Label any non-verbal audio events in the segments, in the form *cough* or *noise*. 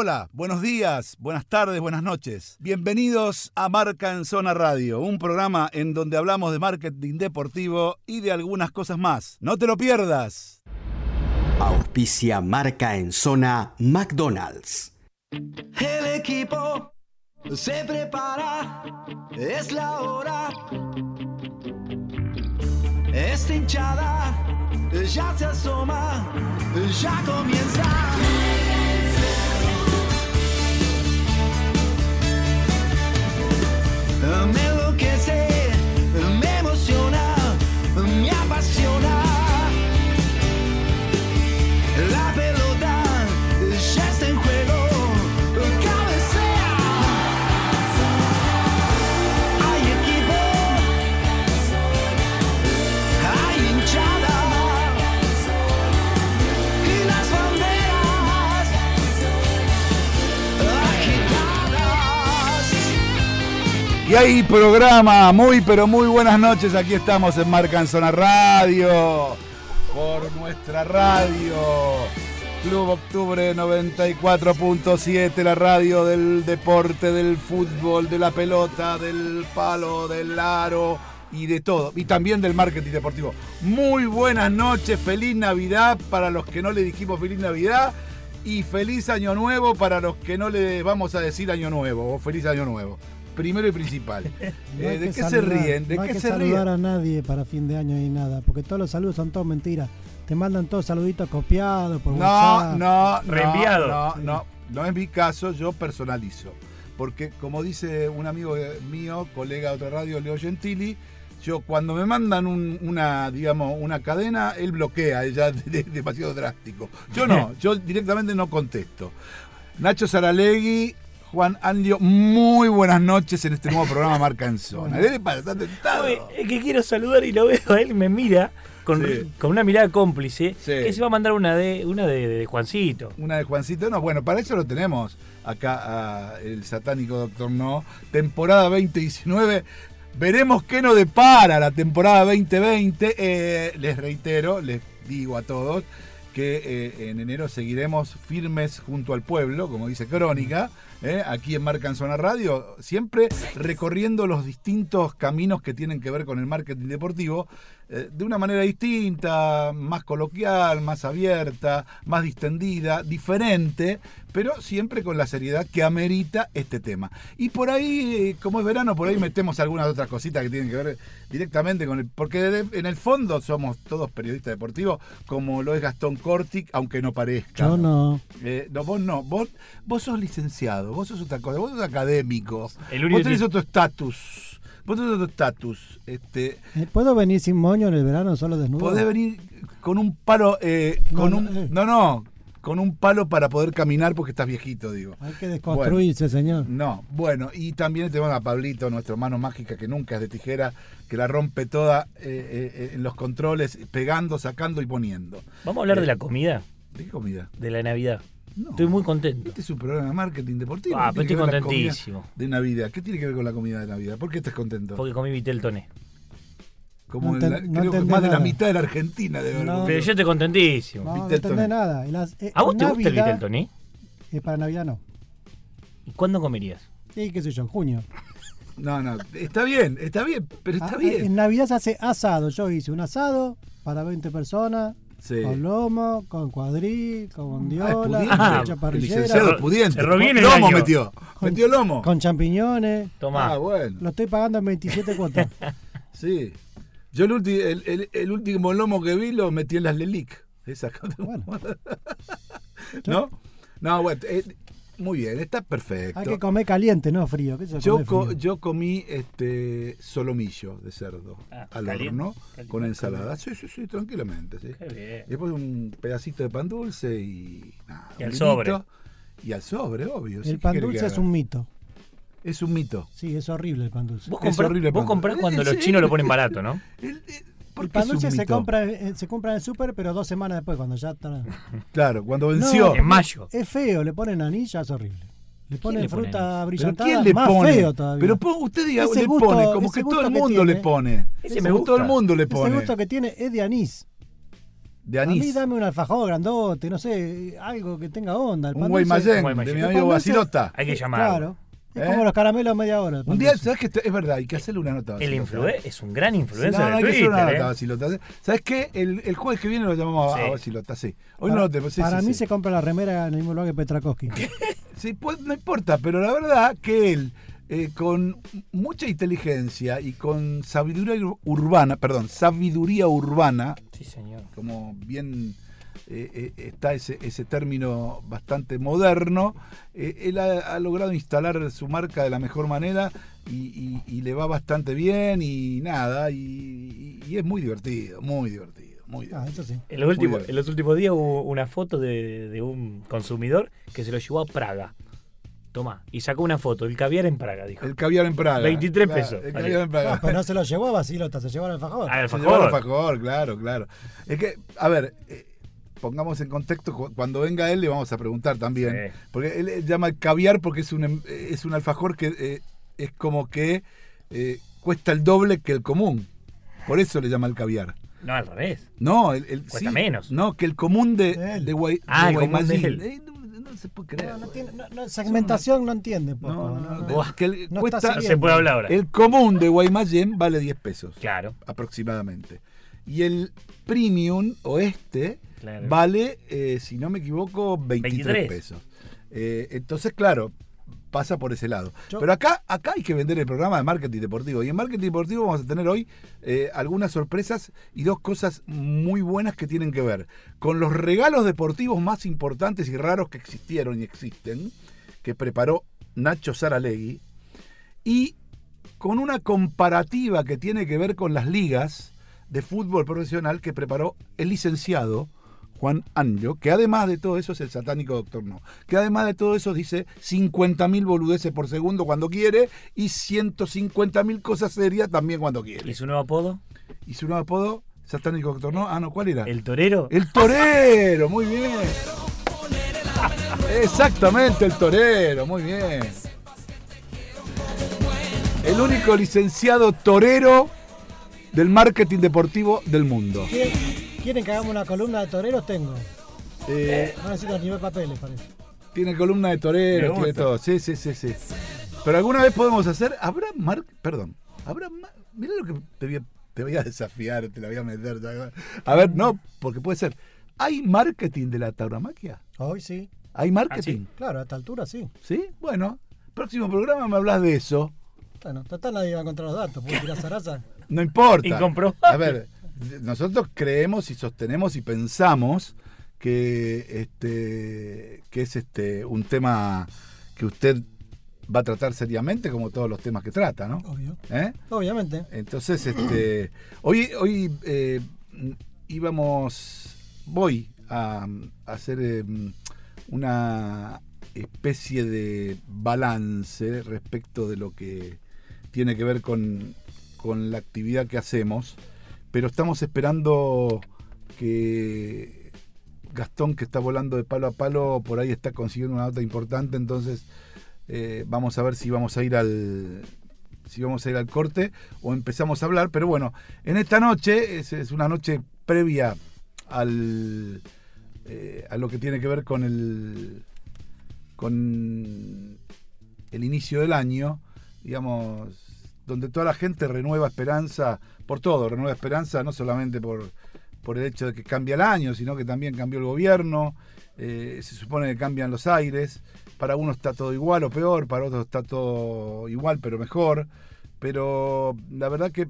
Hola, buenos días, buenas tardes, buenas noches. Bienvenidos a Marca en Zona Radio, un programa en donde hablamos de marketing deportivo y de algunas cosas más. No te lo pierdas. Auspicia Marca en Zona McDonald's. El equipo se prepara, es la hora. Esta hinchada ya se asoma, ya comienza. Me enloquece, Y hay programa, muy pero muy buenas noches. Aquí estamos en Marca Radio, por nuestra radio. Club Octubre 94.7, la radio del deporte, del fútbol, de la pelota, del palo, del aro y de todo. Y también del marketing deportivo. Muy buenas noches, feliz Navidad para los que no le dijimos feliz Navidad. Y feliz año nuevo para los que no le vamos a decir año nuevo o feliz año nuevo. Primero y principal. *laughs* No Eh, ¿De qué se ríen? ¿De no hay qué que se saludar ríen? a nadie para fin de año y nada, porque todos los saludos son todos mentiras. Te mandan todos saluditos copiados por No, WhatsApp. no, no. *laughs* Reenviado. No, Sí. no, no es mi caso, yo personalizo. Porque como dice un amigo mío, colega de otra radio, Leo Gentili, yo cuando me mandan un- una, digamos, una cadena, él bloquea, ella *laughs* es demasiado drástico. Yo no, yo directamente no contesto. Nacho Saralegui, Juan Anlio, muy buenas noches en este nuevo programa Marca en Zona. Debe para estar tentado. Es que quiero saludar y lo veo a él, me mira con, Sí. con una mirada cómplice, Sí. que se va a mandar una de una de, de Juancito. Una de Juancito, no, bueno, para eso lo tenemos acá a el satánico Doctor No, temporada 2019. Veremos qué nos depara la temporada 2020. Eh, les reitero, les digo a todos que eh, en enero seguiremos firmes junto al pueblo, como dice Crónica, eh, aquí en Marca en Zona Radio, siempre recorriendo los distintos caminos que tienen que ver con el marketing deportivo, eh, de una manera distinta, más coloquial, más abierta, más distendida, diferente, pero siempre con la seriedad que amerita este tema. Y por ahí, eh, como es verano, por ahí metemos algunas otras cositas que tienen que ver directamente con el... Porque en el fondo somos todos periodistas deportivos, como lo es Gastón Cortic, aunque no parezca. Yo no. Eh, no, vos no, vos, vos sos licenciado, vos sos otra cosa, vos sos académico, El único vos tenés otro estatus, vos tenés otro estatus, este, Eh, ¿Puedo venir sin moño en el verano solo desnudo? podés venir con un palo, eh, No, con no, un, eh. no, no, con un palo para poder caminar porque estás viejito, digo. Hay que desconstruirse, señor. No, bueno, y también tenemos a Pablito, nuestro mano mágica que nunca es de tijera, que la rompe toda eh, eh, en los controles, pegando, sacando y poniendo. Vamos a hablar Eh, de la comida, ¿De qué comida? de la Navidad. No. Estoy muy contento. Este es un programa de marketing deportivo. Ah, ¿Qué pero estoy contentísimo. De Navidad. ¿Qué tiene que ver con la comida de Navidad? ¿Por qué estás contento? Porque comí vitel toné. Como No en la- no creo que más de la mitad de la Argentina No. comido. Pero yo estoy contentísimo. No, no entendés nada. Las- eh, ¿A vos te gusta el Navidad, vitel toné? eh, para Navidad no. ¿Y cuándo comerías? Sí, qué sé yo, en junio. No, no, está bien, está bien, pero está Ah, bien. En Navidad se hace asado. Yo hice un asado para 20 personas. Sí. Con lomo, con cuadril, con Ah, bondiola, pudiente. con Ah, mucha El parrillera, licenciado pudiente. cerró bien el lomo año. metió. Con- Metió lomo. con champiñones. Tomá. Ah, bueno. Lo estoy pagando en 27 cuotas. *laughs* Sí. Yo el, ulti- el, el- el último lomo que vi lo metí en las Lelic. Esa Bueno. *laughs* ¿No? No, bueno, eh, muy bien, está perfecto. Hay que comer caliente, no frío. ¿Qué se Yo, co- frío? yo comí este solomillo de cerdo Ah, al caliente, horno caliente. con ensalada. Sí, sí, sí, tranquilamente. Sí. Qué bien. Después un pedacito de pan dulce y nada. Y al sobre. Y al sobre, obvio. El ¿qué pan dulce es un mito. Es un mito. Sí, es horrible el pan dulce. Vos Es comprás, horrible el vos pan comprás dulce. cuando Eh, los chinos lo ponen barato, ¿no? El, el- ¿por El qué pan es un dulce se compra, eh, se compra en el súper, pero dos semanas después, cuando ya está. *laughs* Claro, cuando venció. En mayo. Es feo, le ponen anís, ya es horrible. Le ponen le fruta ¿Pero brillantada, quién le más pone? feo todavía. Pero usted diga, Ese le gusto- pone, como ese que todo el mundo le pone. Ese me gusta. todo el mundo le Ese pone. gusto que tiene es de anís. de A mí anís. dame un alfajor grandote, no sé, algo que tenga onda. El Un Guaymallén. de mi amigo Basilota. Hay que llamarlo. Claro. Es ¿Eh? como los caramelos a media hora. Un día. ¿sabes qué? Es verdad, hay que hacerle una nota. a El Basilota. influencer es un gran Sí, influencer No, no, hay que hacer una nota a ¿eh? Basilota. ¿Sabes qué? El, el jueves que viene lo llamamos a- a Sí. Basilota, sí. Hoy para no lo tenemos. sí, para sí, mí sí. se compra la remera en el mismo lugar que Petrakowski. *laughs* Sí, pues, no importa, pero la verdad que él, eh, con mucha inteligencia y con sabiduría ur- urbana, perdón, sabiduría urbana, Sí, señor. como bien eh, eh, está ese, ese término bastante moderno, eh, él ha, ha logrado instalar su marca de la mejor manera y, y- y le va bastante bien y nada, y, y es muy divertido, muy divertido, muy Ah, divertido. eso sí. En los, últimos, bien. en los últimos días hubo una foto de, de un consumidor que se lo llevó a Praga. Toma, y sacó una foto, el caviar en Praga, dijo. El caviar en Praga. 23 Claro, pesos. El caviar en Praga. Ah, pero no se lo llevó a Basilota, se llevó al alfajor. Ah, llevó el alfajor, claro, claro. Es que, a ver, eh, pongamos en contexto, cu- cuando venga él le vamos a preguntar también. Sí. Porque él llama caviar porque es un, em- es un alfajor que eh, es como que eh, cuesta el doble que el común. Por eso le llama el caviar. No, al revés. No, el, el- Cuesta sí, menos. No, que el común de, De él. de, Guay, Ah, de el común de Guaymallén. él. Eh, no, no se puede creer. No, no tiene, no, segmentación no entiende. Poco, No, no, no, no. de- Buah. que el- No cuesta- está No se puede hablar ahora. el común de Guaymallén vale 10 pesos. Claro, aproximadamente. Y el premium o este claro. vale, eh, si no me equivoco, 23, 23. pesos. Eh, entonces, claro, pasa por ese lado. Yo- Pero acá, acá hay que vender el programa de marketing deportivo. Y en marketing deportivo vamos a tener hoy eh, algunas sorpresas y dos cosas muy buenas que tienen que ver con los regalos deportivos más importantes y raros que existieron y existen, que preparó Nacho Saralegui, y con una comparativa que tiene que ver con las ligas de fútbol profesional que preparó el licenciado Juan Anjo, que además de todo eso es el satánico doctor No, que además de todo eso dice 50.000 boludeces por segundo cuando quiere y 150.000 cosas serias también cuando quiere. ¿Y su nuevo apodo? ¿Y su nuevo apodo? Satánico doctor No. Ah, no, ¿cuál era? ¿El torero? El torero, muy bien. Exactamente, el torero, muy bien. El único licenciado torero del marketing deportivo del mundo. ¿Quieren, quieren que hagamos una columna de toreros? Tengo. Eh, No necesito ni ver papeles, parece. tiene columna de Me torero, gusta. tiene todo. Sí, sí, sí, sí. Pero alguna vez podemos hacer. ¿Habrá mar... Perdón. ¿Habrá mar... Mirá lo que te voy, a, te voy a desafiar, te la voy a meter. A ver, no, porque puede ser. ¿Hay marketing de la tauromaquia? Hoy sí. ¿Hay marketing? Claro, a esta altura sí. ¿Sí? Bueno, próximo programa me hablas de eso. Bueno, total nadie va a encontrar los datos. Puedo tirar zaraza. No importa. *laughs* Incomprobable. A ver, nosotros creemos y sostenemos y pensamos que este que es este un tema que usted va a tratar seriamente como todos los temas que trata, ¿no? Obvio. ¿Eh? Obviamente. Entonces, este hoy hoy eh, íbamos voy a, a hacer eh, una especie de balance respecto de lo que tiene que ver con, con la actividad que hacemos, pero estamos esperando que Gastón, que está volando de palo a palo, por ahí está consiguiendo una nota importante, entonces eh, vamos a ver si vamos a ir al si vamos a ir al corte o empezamos a hablar, pero bueno, en esta noche es, una noche previa al eh, a lo que tiene que ver con el con el inicio del año, digamos, donde toda la gente renueva esperanza por todo, renueva esperanza no solamente por, por el hecho de que cambia el año, sino que también cambió el gobierno, eh, se supone que cambian los aires, para unos está todo igual o peor, para otros está todo igual pero mejor, pero la verdad que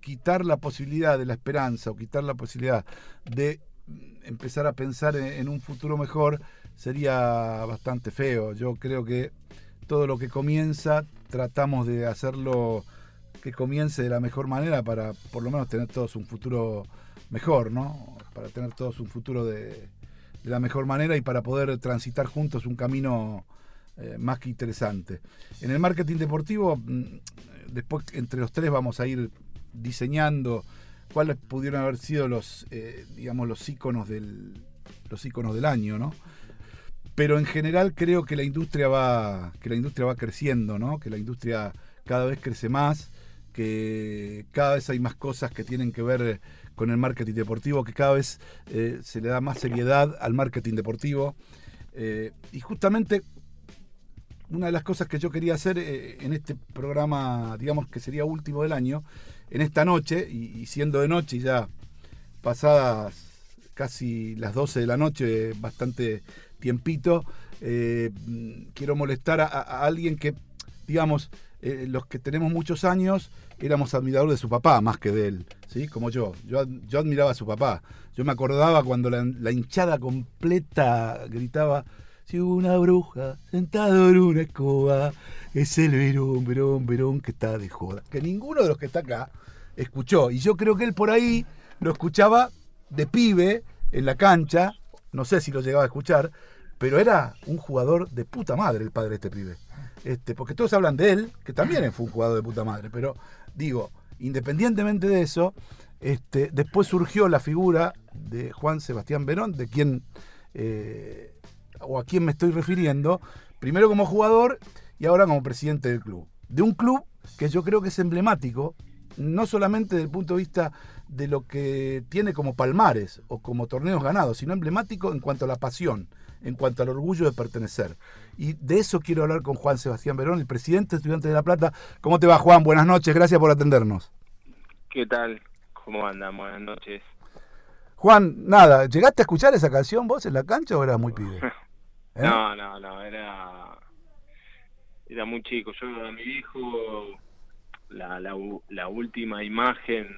quitar la posibilidad de la esperanza o quitar la posibilidad de empezar a pensar en, en un futuro mejor sería bastante feo. Yo creo que todo lo que comienza tratamos de hacerlo que comience de la mejor manera para por lo menos tener todos un futuro mejor, ¿no? Para tener todos un futuro de, la mejor manera y para poder transitar juntos un camino eh, más que interesante. En el marketing deportivo, mm, después entre los tres vamos a ir diseñando cuáles pudieron haber sido los, eh, digamos, los íconos del, los íconos del año, ¿no? Pero en general creo que la industria va, que la industria va creciendo, ¿no? Que la industria cada vez crece más, que cada vez hay más cosas que tienen que ver con el marketing deportivo, que cada vez eh, se le da más seriedad al marketing deportivo. Eh, y justamente una de las cosas que yo quería hacer eh, en este programa, digamos que sería último del año, en esta noche, y, y siendo de noche ya pasadas casi las 12 de la noche, bastante tiempito, eh, mm, quiero molestar a, alguien que, digamos, eh, los que tenemos muchos años éramos admiradores de su papá más que de él, ¿sí? Como yo. Yo, yo admiraba a su papá. Yo me acordaba cuando la, hinchada completa gritaba, si una bruja sentada en una escoba, es el verón, verón, verón que está de joda. Que ninguno de los que está acá escuchó. Y yo creo que él por ahí lo escuchaba de pibe en la cancha, no sé si lo llegaba a escuchar, pero era un jugador de puta madre el padre de este pibe. Este, porque todos hablan de él, que también fue un jugador de puta madre, pero digo, independientemente de eso, este, después surgió la figura de Juan Sebastián Verón, de quien, eh, o a quien me estoy refiriendo, primero como jugador y ahora como presidente del club. De un club que yo creo que es emblemático, no solamente desde el punto de vista de lo que tiene como palmares o como torneos ganados, sino emblemático en cuanto a la pasión, en cuanto al orgullo de pertenecer. Y de eso quiero hablar con Juan Sebastián Verón, el presidente de Estudiantes de La Plata. ¿Cómo te va, Juan? Buenas noches, gracias por atendernos. ¿Qué tal? ¿Cómo andan? Buenas noches. Juan, nada, ¿llegaste a escuchar esa canción vos en la cancha o eras muy pibe? *laughs* ¿Eh? No, no, no, era era muy chico. Yo a mi hijo la, la, la última imagen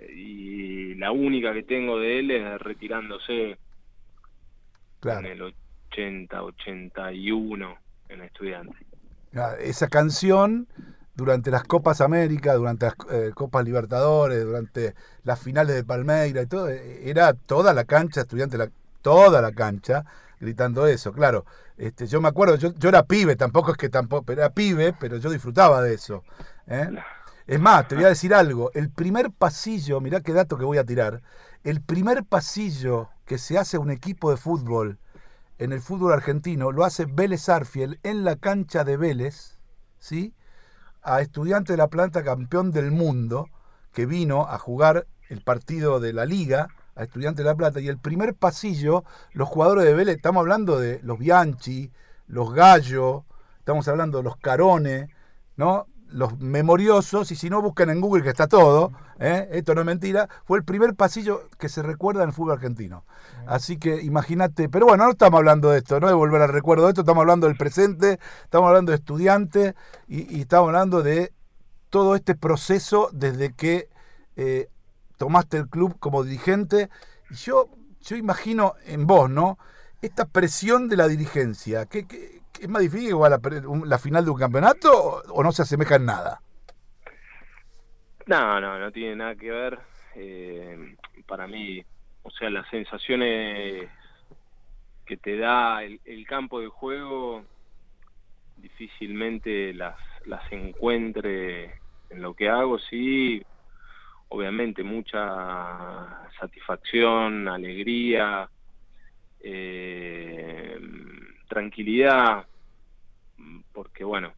y la única que tengo de él es retirándose Claro. en el 80, 81 en estudiante. Ah, Esa canción durante las Copas América, durante las eh, Copas Libertadores, durante las finales de Palmeira y todo, eh, era toda la cancha, estudiante, la, toda la cancha, gritando eso, claro. Este, yo me acuerdo, yo, yo era pibe, tampoco es que tampoco, era pibe, pero yo disfrutaba de eso. ¿eh? Es más, te voy a decir algo, el primer pasillo, mirá qué dato que voy a tirar, el primer pasillo que se hace un equipo de fútbol en el fútbol argentino lo hace Vélez Arfiel en la cancha de Vélez, ¿sí? A estudiante de la planta campeón del mundo que vino a jugar el partido de la liga a estudiante de la plata y el primer pasillo, los jugadores de Vélez, estamos hablando de los Bianchi, los Gallo, estamos hablando de los Carone, ¿no? Los memoriosos, y si no buscan en Google que está todo, ¿eh? esto no es mentira, fue el primer pasillo que se recuerda en el fútbol argentino. Así que imagínate, pero bueno, no estamos hablando de esto, no de volver al recuerdo de esto, estamos hablando del presente, estamos hablando de estudiantes y, y estamos hablando de todo este proceso desde que eh, tomaste el club como dirigente. Y yo, yo imagino en vos, ¿no? Esta presión de la dirigencia, ¿qué, qué- qué es más difícil igual la, la final de un campeonato o, no se asemeja en nada? No, no, no tiene nada que ver. Eh, para mí, o sea, las sensaciones que te da el, el campo de juego difícilmente las, las encuentre en lo que hago, sí, obviamente mucha satisfacción, alegría, eh, tranquilidad, porque bueno,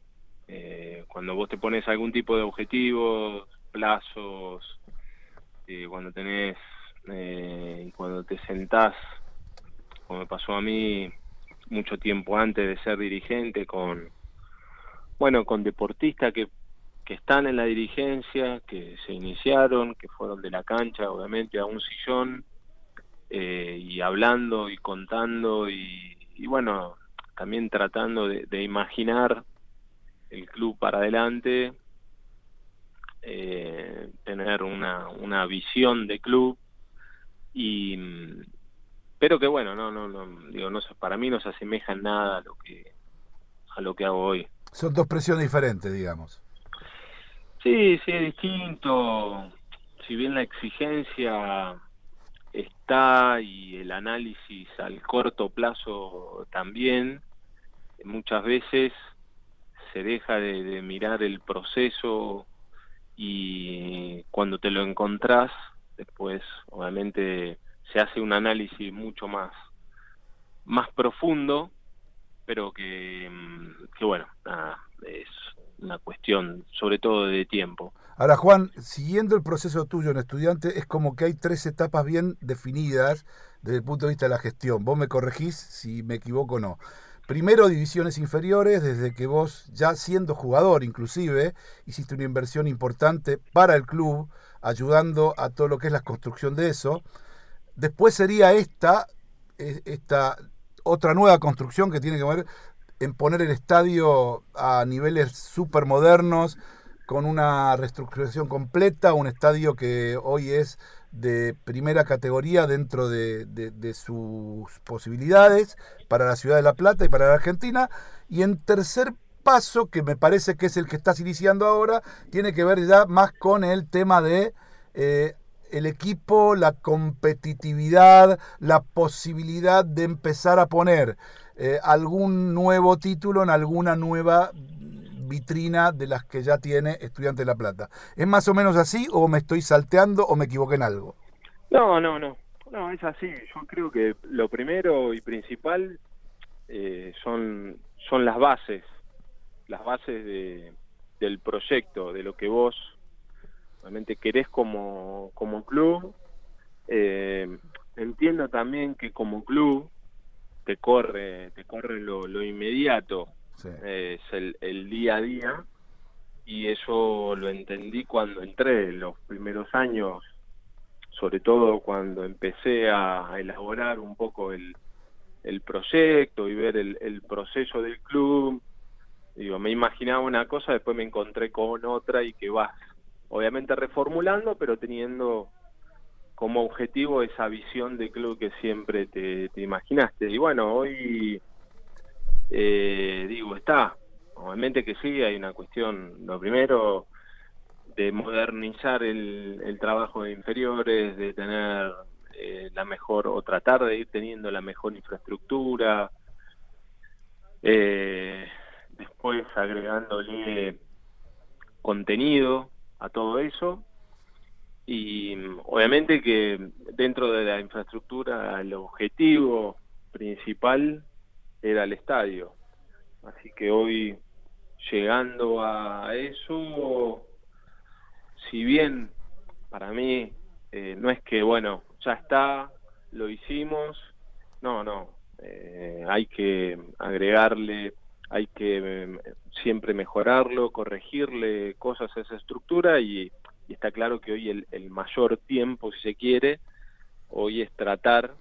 eh, cuando vos te pones algún tipo de objetivos, plazos, eh, cuando tenés, eh, cuando te sentás, como me pasó a mí mucho tiempo antes de ser dirigente, con, bueno, con deportistas que, que están en la dirigencia, que se iniciaron, que fueron de la cancha, obviamente, a un sillón, eh, y hablando y contando y, y bueno, también tratando de, de imaginar el club para adelante, eh, tener una, una visión de club y pero que bueno, no, no, no, digo, no, para mí no se asemeja en nada a lo que a lo que hago hoy. Son dos presiones diferentes, digamos. Sí, sí, es distinto. Si bien la exigencia está y el análisis al corto plazo también, muchas veces se deja de, de mirar el proceso y cuando te lo encontrás, después obviamente se hace un análisis mucho más, más profundo, pero que, mm, que bueno, nada, es una cuestión sobre todo de tiempo. Ahora, Juan, siguiendo el proceso tuyo en estudiante, es como que hay tres etapas bien definidas desde el punto de vista de la gestión. Vos me corregís si me equivoco o no. Primero, divisiones inferiores, desde que vos, ya siendo jugador inclusive, hiciste una inversión importante para el club, ayudando a todo lo que es la construcción de eso. Después sería esta, eh, esta otra nueva construcción que tiene que ver en poner el estadio a niveles súper modernos, con una reestructuración completa, un estadio que hoy es de primera categoría dentro de, de- sus posibilidades para la ciudad de La Plata y para la Argentina. Y en tercer paso, que me parece que es el que estás iniciando ahora, tiene que ver ya más con el tema de eh, el equipo, la competitividad, la posibilidad de empezar a poner eh, algún nuevo título en alguna nueva vitrina de las que ya tiene Estudiante de La Plata. ¿Es más o menos así o me estoy salteando o me equivoqué en algo? No, no, no. No, es así. Yo creo que lo primero y principal eh, son, son las bases, las bases de, del proyecto, de lo que vos realmente querés como, como club. Eh, entiendo también que como club te corre, te corre lo, lo inmediato, Sí. es el, el día a día y eso lo entendí cuando entré los primeros años sobre todo cuando empecé a elaborar un poco el, el proyecto y ver el, el proceso del club digo me imaginaba una cosa después me encontré con otra y que vas obviamente reformulando pero teniendo como objetivo esa visión de club que siempre te, te imaginaste y bueno hoy eh, digo, está. Obviamente que sí, hay una cuestión, lo primero, de modernizar el, el trabajo de inferiores, de tener eh, la mejor, o tratar de ir teniendo la mejor infraestructura. Eh, después agregándole contenido a todo eso. Y mm, obviamente que dentro de la infraestructura el objetivo principal era el estadio. Así que hoy, llegando a eso, si bien para mí eh, no es que, bueno, ya está, lo hicimos, no, no, eh, hay que agregarle, hay que eh, siempre mejorarlo, corregirle cosas a esa estructura y, está claro que hoy el mayor tiempo, si se quiere, hoy es tratar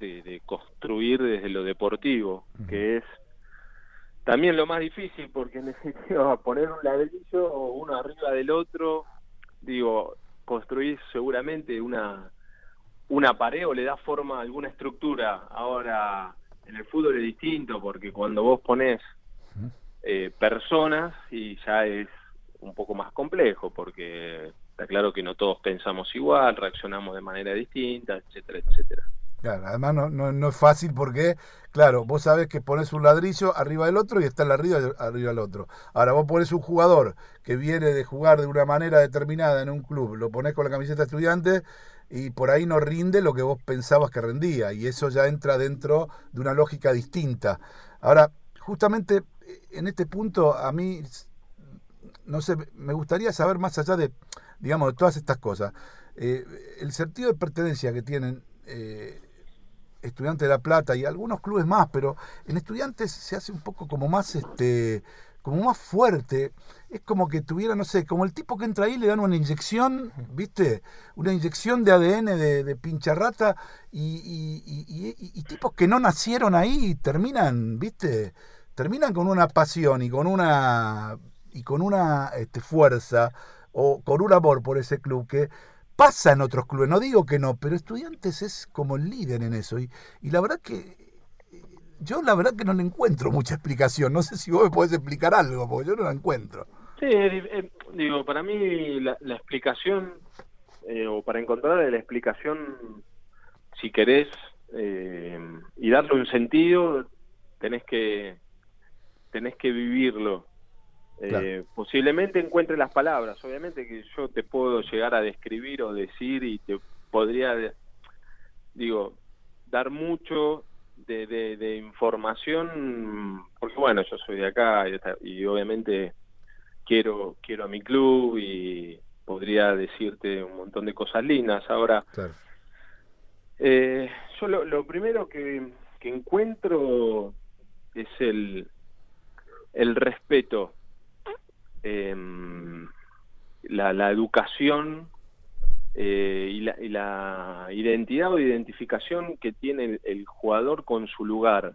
de, de construir desde lo deportivo, que es también lo más difícil porque definitiva *laughs* poner un ladrillo uno arriba del otro, digo, construir seguramente una una pared o le da forma a alguna estructura. Ahora en el fútbol es distinto porque cuando vos pones eh, personas y ya es un poco más complejo porque está claro que no todos pensamos igual, reaccionamos de manera distinta, etcétera, etcétera. Claro, además no, no, no es fácil porque, claro, vos sabés que pones un ladrillo arriba del otro y está el arriba, arriba del otro. Ahora vos pones un jugador que viene de jugar de una manera determinada en un club, lo pones con la camiseta estudiante y por ahí no rinde lo que vos pensabas que rendía y eso ya entra dentro de una lógica distinta. Ahora, justamente en este punto a mí, no sé, me gustaría saber más allá de, digamos, de todas estas cosas, eh, el sentido de pertenencia que tienen eh, Estudiantes de La Plata y algunos clubes más, pero en Estudiantes se hace un poco como más, este, como más fuerte. Es como que tuviera, no sé, como el tipo que entra ahí le dan una inyección, ¿viste? Una inyección de ADN de, pincharrata y, y tipos que no nacieron ahí terminan, ¿viste? Terminan con una pasión y con una y con una este, fuerza o con un amor por ese club que pasa en otros clubes, no digo que no, pero Estudiantes es como el líder en eso. Y, y la verdad que eh, yo la verdad que no le encuentro mucha explicación. No sé si vos me podés explicar algo, porque yo no la encuentro. Sí, eh, digo, para mí la, explicación, eh, o para encontrar la explicación, si querés, eh, y darle un sentido, tenés que, tenés que vivirlo. Claro. Eh, posiblemente encuentre las palabras, obviamente que yo te puedo llegar a describir o decir y te podría, digo, dar mucho de, de, de información, porque bueno, yo soy de acá y, obviamente quiero, quiero a mi club y podría decirte un montón de cosas lindas. Ahora, Claro. eh, yo lo, lo primero que, que encuentro es el, el respeto, em, la, la educación eh, y, la, y la identidad o identificación que tiene el, el jugador con su lugar.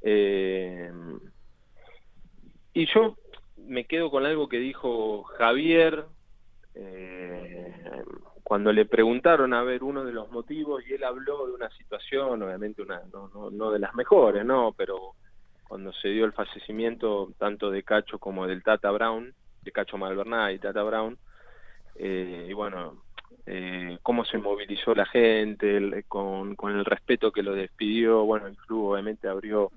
Eh, y yo me quedo con algo que dijo Javier eh, cuando le preguntaron a ver uno de los motivos y él habló de una situación, obviamente una no, no, no de las mejores, no, pero cuando se dio el fallecimiento tanto de Cacho como del Tata Brown, de Cacho Malverná y Tata Brown, eh, y bueno, eh, cómo se movilizó la gente, con, con el respeto que lo despidió, bueno, el club obviamente abrió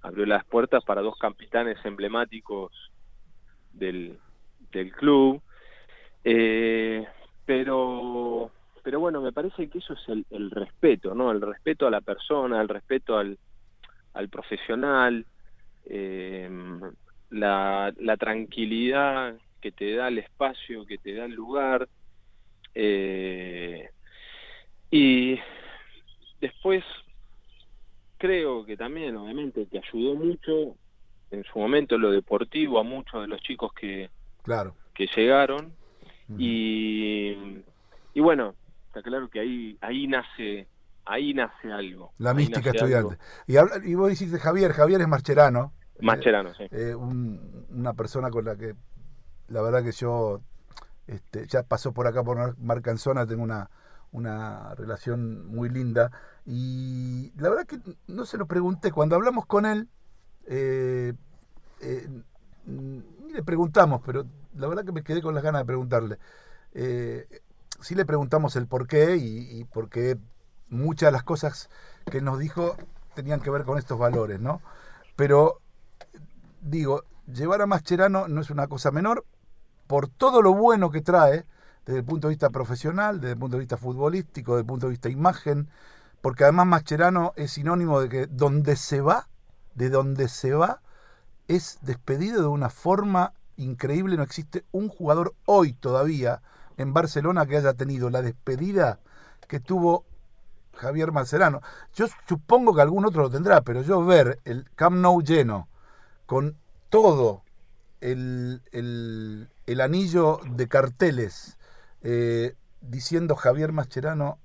abrió las puertas para dos capitanes emblemáticos del, del club. Eh, pero, pero bueno, me parece que eso es el, el respeto, ¿no? El respeto a la persona, el respeto al, al profesional, eh, la, la tranquilidad que te da el espacio, que te da el lugar. eh, y después creo que también, obviamente, que ayudó mucho en su momento lo deportivo a muchos de los chicos que, Claro. que llegaron y, y bueno, está claro que ahí ahí nace ahí nace algo. La mística estudiante. Y, habla- y vos dijiste Javier, Javier es Marcherano. eh, Mascherano, sí. eh, un- una persona con la que la verdad que yo este, ya pasó por acá por Mar- Marcanzona, tengo una, una relación muy linda y la verdad que no se lo pregunté, cuando hablamos con él, eh, eh, ni le preguntamos, pero la verdad que me quedé con las ganas de preguntarle. Eh, sí le preguntamos el por qué y, y por qué muchas de las cosas que nos dijo tenían que ver con estos valores, ¿no? Pero digo, llevar a Mascherano no es una cosa menor por todo lo bueno que trae desde el punto de vista profesional, desde el punto de vista futbolístico, desde el punto de vista imagen, porque además Mascherano es sinónimo de que donde se va, de donde se va, es despedido de una forma increíble. No existe un jugador hoy todavía en Barcelona que haya tenido la despedida que tuvo Javier Mascherano. Yo supongo que algún otro lo tendrá, pero yo ver el Camp Nou lleno, con todo el, el- anillo de carteles eh, diciendo Javier Mascherano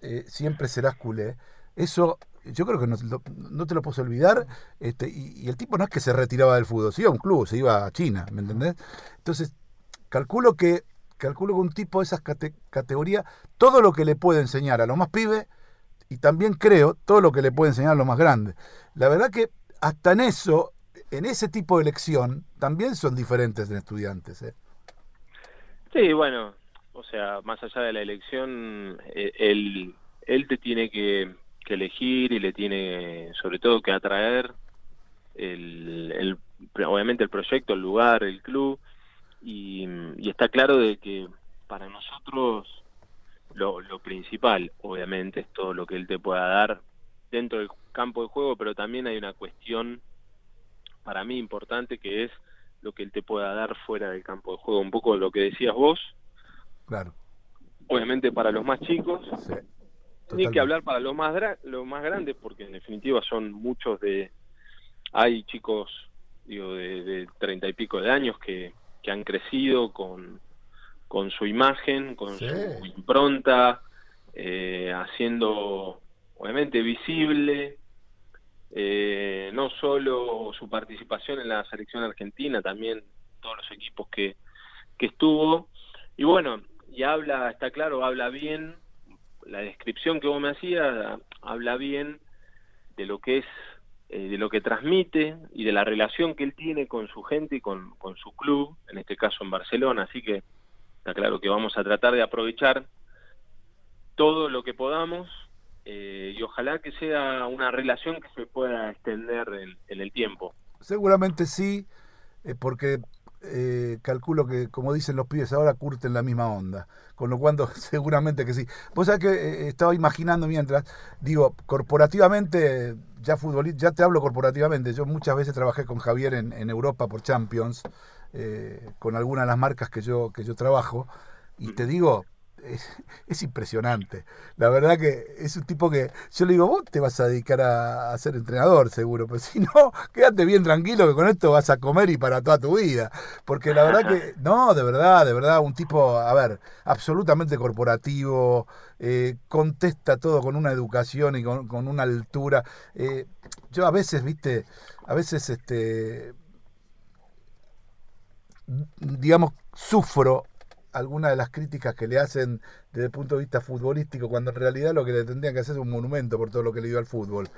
eh, siempre serás culé. Eso yo creo que no, lo- no te lo puedo olvidar. Este, y, el tipo no es que se retiraba del fútbol, se iba a un club, se iba a China, ¿me entendés? Entonces, calculo que calculo que un tipo de esas cate- categorías, todo lo que le puede enseñar a los más pibes, y también creo todo lo que le puede enseñar a los más grandes. La verdad que hasta en eso, en ese tipo de elección, también son diferentes en estudiantes. ¿eh? Sí, bueno, o sea, más allá de la elección, eh, él, él te tiene que, que elegir y le tiene sobre todo que atraer el, el- obviamente el proyecto, el lugar, el club y, y está claro de que para nosotros lo, lo principal, obviamente, es todo lo que él te pueda dar dentro del campo de juego, pero también hay una cuestión para mí importante que es lo que él te pueda dar fuera del campo de juego. Un poco lo que decías vos, Claro. obviamente para los más chicos, Sí, ni que hablar para los más, los más grandes, porque en definitiva son muchos de... Hay chicos, digo, de, de treinta y pico de años que, que han crecido con, con su imagen, con Sí. su impronta, eh, haciendo, obviamente, visible eh, no solo su participación en la selección argentina, también todos los equipos que, que estuvo. Y bueno, y habla, está claro, habla bien, la descripción que vos me hacías, habla bien de lo que es, eh, de lo que transmite y de la relación que él tiene con su gente y con, con su club, en este caso en Barcelona. Así que está claro que vamos a tratar de aprovechar todo lo que podamos eh, y ojalá que sea una relación que se pueda extender en, el tiempo. Seguramente sí, eh, porque eh, calculo que, como dicen los pibes ahora, curten la misma onda. Con lo cual, *laughs* seguramente que sí. Vos sabés que eh, estaba imaginando mientras, digo, corporativamente, ya futbolista, ya te hablo corporativamente. Yo muchas veces trabajé con Javier en Europa por Champions, eh, con algunas de las marcas que yo, que yo trabajo. Y te digo, es, es impresionante. La verdad que es un tipo que yo le digo, vos te vas a dedicar a, a ser entrenador seguro, pero *laughs* si no, quédate bien tranquilo que con esto vas a comer y para toda tu vida. Porque la verdad que, *laughs* no, de verdad, de verdad, un tipo, a ver, absolutamente corporativo, eh, contesta todo con una educación y con, con una altura. Eh, yo a veces, viste, a veces, este, digamos, sufro algunas de las críticas que le hacen desde el punto de vista futbolístico, cuando en realidad lo que le tendrían que hacer es un monumento por todo lo que le dio al fútbol.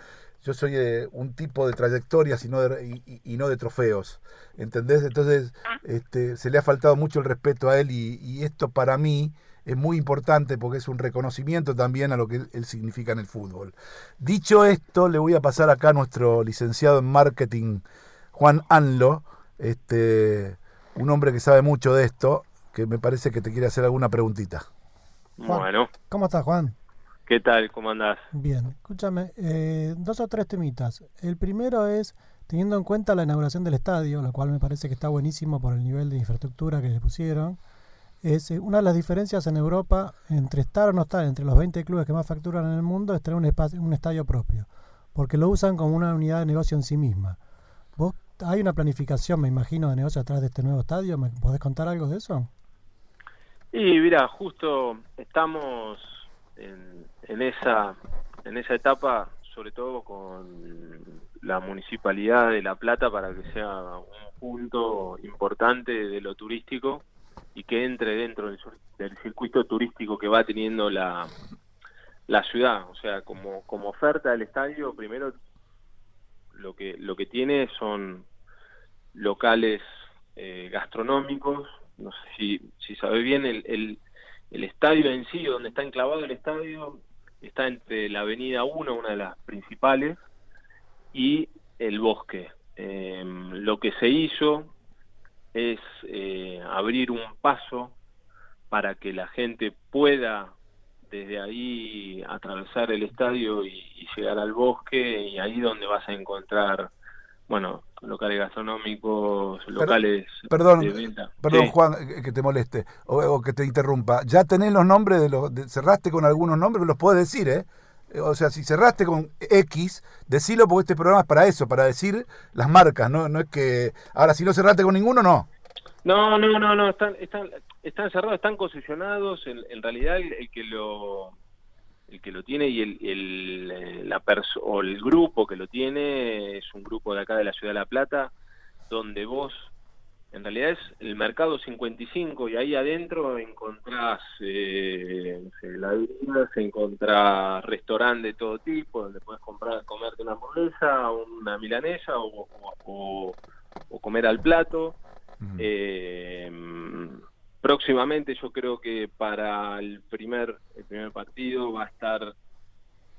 Yo soy eh, un tipo de trayectorias y no de, y, no de trofeos, ¿entendés? Entonces este, se le ha faltado mucho el respeto a él y, y, esto para mí es muy importante porque es un reconocimiento también a lo que él, él significa en el fútbol. Dicho esto, le voy a pasar acá a nuestro licenciado en marketing, Juan Anlo, este, un hombre que sabe mucho de esto, que me parece que te quiere hacer alguna preguntita. Juan, Bueno, ¿Cómo estás, Juan? ¿qué tal? ¿Cómo andás? Bien, escúchame, eh, dos o tres temitas. El primero es, teniendo en cuenta la inauguración del estadio, lo cual me parece que está buenísimo por el nivel de infraestructura que le pusieron, es eh, una de las diferencias en Europa entre estar o no estar entre los 20 clubes que más facturan en el mundo es tener un, espacio, un estadio propio, porque lo usan como una unidad de negocio en sí misma. ¿Vos hay una planificación, me imagino, de negocio atrás de este nuevo estadio? ¿Me podés contar algo de eso? Y mira, justo estamos en, en esa en esa etapa, sobre todo con la municipalidad de La Plata para que sea un punto importante de lo turístico y que entre dentro del, del circuito turístico que va teniendo la, la ciudad. O sea, como, como oferta del estadio, primero lo que lo que tiene son locales eh, gastronómicos. No sé si, si sabe bien, el, el, estadio en sí, donde está enclavado el estadio, está entre la Avenida 1, una de las principales, y el bosque. Eh, lo que se hizo es eh, abrir un paso para que la gente pueda desde ahí atravesar el estadio y, y, llegar al bosque y ahí donde vas a encontrar bueno locales gastronómicos locales perdón de venta. perdón Sí. Juan que- te moleste o, o que te interrumpa ya tenés los nombres de los de- cerraste con algunos nombres los puedes decir eh o sea, si cerraste con X, decilo porque este programa es para eso, para decir las marcas, no, no es que... Ahora, si no cerraste con ninguno, no. No, no, no, no, están, están, están cerrados, están concesionados. En, en realidad, el, el que lo el que lo tiene y el, el eh, la perso o el grupo que lo tiene es un grupo de acá de la ciudad de La Plata, donde vos en realidad es el mercado 55 y ahí adentro encontrás eh, heladerías, encontrás restaurantes de todo tipo donde puedes comprar, comerte una hamburguesa, una milanesa o, o, o, o comer al plato. Eh, próximamente yo creo que para el primer el primer partido va a estar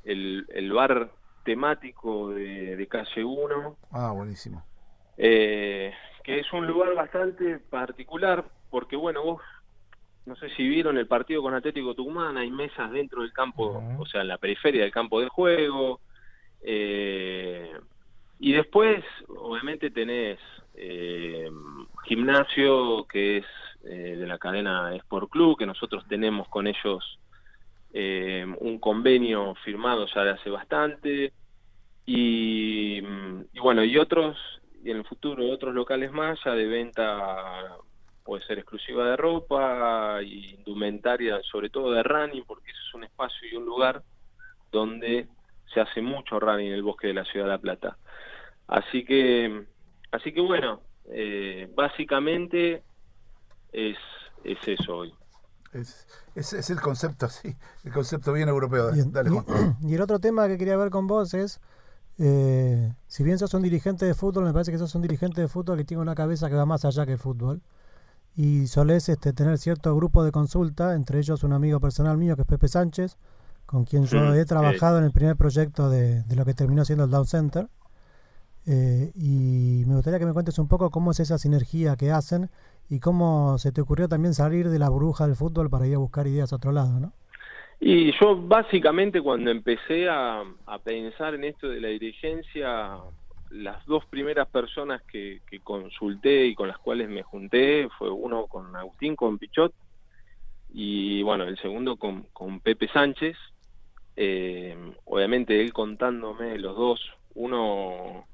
el, el bar temático de, de calle 1 Ah, buenísimo. eh, que es un lugar bastante particular porque bueno vos no sé si vieron el partido con Atlético Tucumán hay mesas dentro del campo o sea en la periferia del campo de juego eh, y después obviamente tenés eh, gimnasio que es eh, de la cadena Sport Club que nosotros tenemos con ellos eh, un convenio firmado ya de hace bastante. Y, y bueno y otros y en el futuro otros locales más ya de venta puede ser exclusiva de ropa y indumentaria sobre todo de running porque eso es un espacio y un lugar donde se hace mucho running en el bosque de la ciudad de La Plata. Así que así que bueno eh, básicamente es es eso hoy Es, es, es el concepto, *laughs* sí, el concepto bien europeo. Bien. Dale, Juan. Y, *clears throat* y el otro tema que quería ver con vos es, eh, si bien sos un dirigente de fútbol, me parece que sos un dirigente de fútbol que tiene una cabeza que va más allá que el fútbol. Y solés este, tener cierto grupo de consulta, entre ellos un amigo personal mío que es Pepe Sánchez, con quien yo Mm, he trabajado en el primer proyecto de, de lo que terminó siendo el Down Center. Eh, y me gustaría que me cuentes un poco cómo es esa sinergia que hacen y cómo se te ocurrió también salir de la burbuja del fútbol para ir a buscar ideas a otro lado, ¿no? Y yo básicamente cuando empecé a, pensar en esto de la dirigencia, las dos primeras personas que, consulté y con las cuales me junté fue uno con Agustín, con Pichot, y bueno, el segundo con, con Pepe Sánchez. Eh, obviamente él contándome los dos, uno,